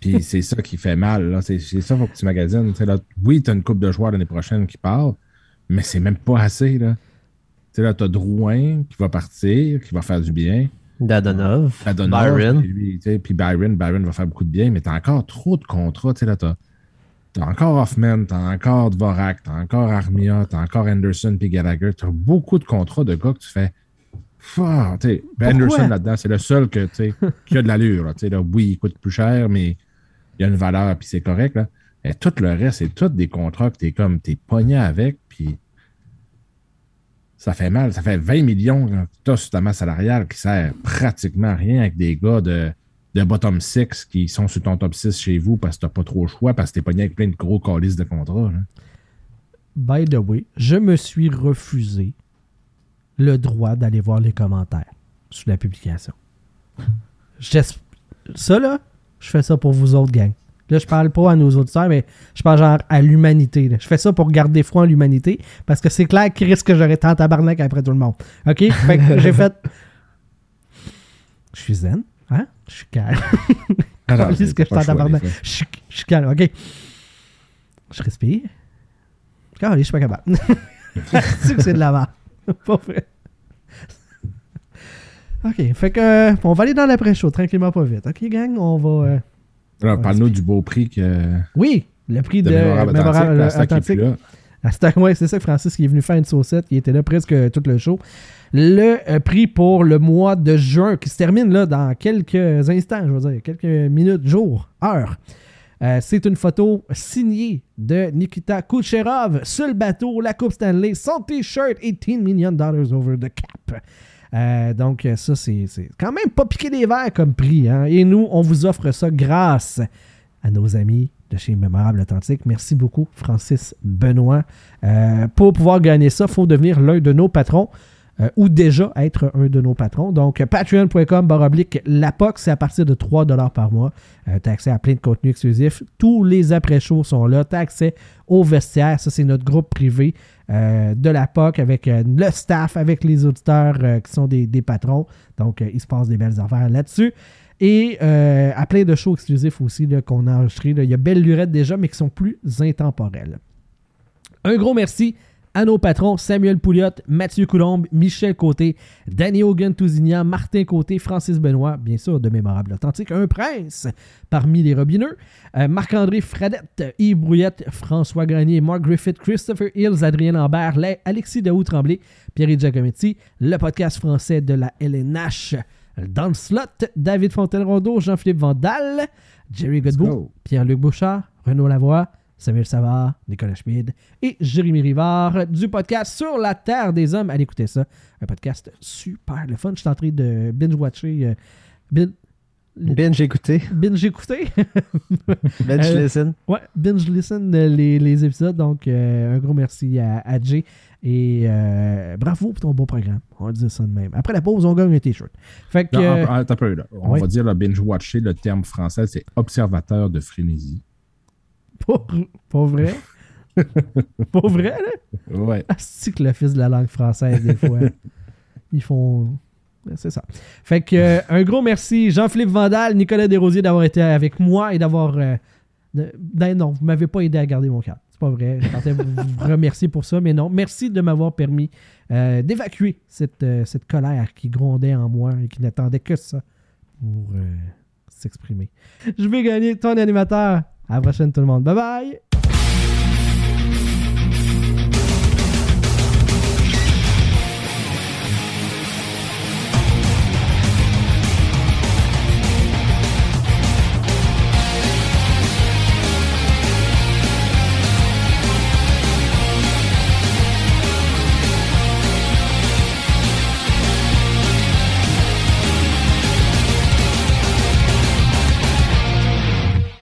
Puis c'est ça qui fait mal. là. C'est c'est ça qu'il faut que tu magasines. Là, oui, tu as une coupe de joueurs l'année prochaine qui part, mais c'est même pas assez. Là. Tu sais, là, tu as Drouin qui va partir, qui va faire du bien. Dadonov, Adonov, Byron. Puis, lui, Byron, Byron va faire beaucoup de bien, mais tu as encore trop de contrats. Tu sais, là, tu as, encore Hoffman, tu as encore Dvorak, tu as encore Armia, tu as encore Anderson puis Gallagher. Tu as beaucoup de contrats de gars que tu fais. Sais, ben? Anderson là-dedans, c'est le seul que, qui a de l'allure. là. Oui, il coûte plus cher, mais il y a une valeur, puis c'est correct. Là. Et tout le reste, c'est tous des contrats que tu es comme, tu es pogné avec, ça fait mal. Ça fait 20 millions que tu as sur ta masse salariale qui sert pratiquement à rien avec des gars de, de bottom 6 qui sont sur ton top 6 chez vous parce que tu pas trop le choix, parce que tu es pogné avec plein de gros calices de contrats. là. by the way, je me suis refusé le droit d'aller voir les commentaires sous la publication. Ça, là, je fais ça pour vous autres, gang. Là, je parle pas à nos auditeurs, mais je parle genre à l'humanité. Je fais ça pour garder froid en l'humanité, parce que c'est clair qu'il risque que j'aurais tant tabarnak après tout le monde. OK? Fait que j'ai fait... Je suis zen, hein? Je suis calme. (laughs) Calisse c'est que je choix. Je suis- je suis calme, OK? Je respire. Je suis pas capable. (laughs) c'est que c'est de la merde. (laughs) pas vrai. OK, fait que euh, on va aller dans l'après-show, tranquillement pas vite. OK, gang, on va... euh, Alors, parle-nous du beau prix que, Oui, le prix de, de Mémorable Mémorable. Ah, c'était- ouais, c'est ça, Francis qui est venu faire une saucette, qui était là presque tout le show. Le euh, prix pour le mois de juin, qui se termine là dans quelques instants, je veux dire, quelques minutes, jours, heures. Euh, c'est une photo signée de Nikita Kucherov sur le bateau, la Coupe Stanley, son t-shirt, 18 million dollars over the cap. Euh, donc, ça, c'est quand même pas piqué des verres comme prix. hein. Et nous, on vous offre ça grâce à nos amis de chez Mémorable Authentique. Merci beaucoup, Francis Benoît. Euh, pour pouvoir gagner ça, il faut devenir l'un de nos patrons. Euh, ou déjà être un de nos patrons. Donc, patreon.com baroblique lapoc, c'est à partir de 3 par mois. Euh, tu as accès à plein de contenus exclusifs. Tous les après-shows sont là. Tu as accès au vestiaire. Ça, c'est notre groupe privé euh, de la POC avec le staff, avec les auditeurs qui sont des, patrons. Donc, il se passe des belles affaires là-dessus. Et à plein de shows exclusifs aussi qu'on a enregistrés. Il y a Belle Lurette déjà, mais qui sont plus intemporels. Un gros merci à nos patrons Samuel Pouliot, Mathieu Coulombe, Michel Côté, Danny Hogan Tousignan, Martin Côté, Francis Benoît, bien sûr de Mémorable Authentique, un prince parmi les robineux, euh, Marc-André Fradette, Yves Brouillette, François Grenier, Mark Griffith, Christopher Hills, Adrien Lambert, La- Alexis Daou Tremblay, Pierre Giacometti, le podcast français de la LNH, dans le slot, David Fontaine-Rondeau, Jean-Philippe Vandal, Jerry Godbout, go. Pierre-Luc Bouchard, Renaud Lavoie, Samuel Savard, Nicolas Schmid et Jérémy Rivard du podcast Sur la Terre des Hommes. Allez écouter ça. Un podcast super le fun. Je suis en train de binge-watcher. euh, bin- Binge écouté. binge-écouter. (laughs) Binge Euh, listen. ouais, binge-listen euh, les, les épisodes. Donc, euh, un gros merci à, à Jay. Et euh, bravo pour ton beau programme. On va dire ça de même. Après la pause, on gagne un t-shirt. Fait que. Non, attends, attends un peu, là. On ouais. va dire le binge-watcher, le terme français, c'est observateur de frénésie. Pas, pas vrai? (laughs) pas vrai, là? Ouais. C'est que le fils de la langue française, des fois, (laughs) ils font. C'est ça. Fait que euh, un gros merci, Jean-Philippe Vandal, Nicolas Desrosiers d'avoir été avec moi et d'avoir. euh, de- ben non, vous m'avez pas aidé à garder mon cadre. C'est pas vrai. Je tentais de vous vous (laughs) remercier pour ça, mais non. Merci de m'avoir permis euh, d'évacuer cette, euh, cette colère qui grondait en moi et qui n'attendait que ça pour s'exprimer. Je vais gagner ton animateur. À la prochaine, tout le monde. Bye bye!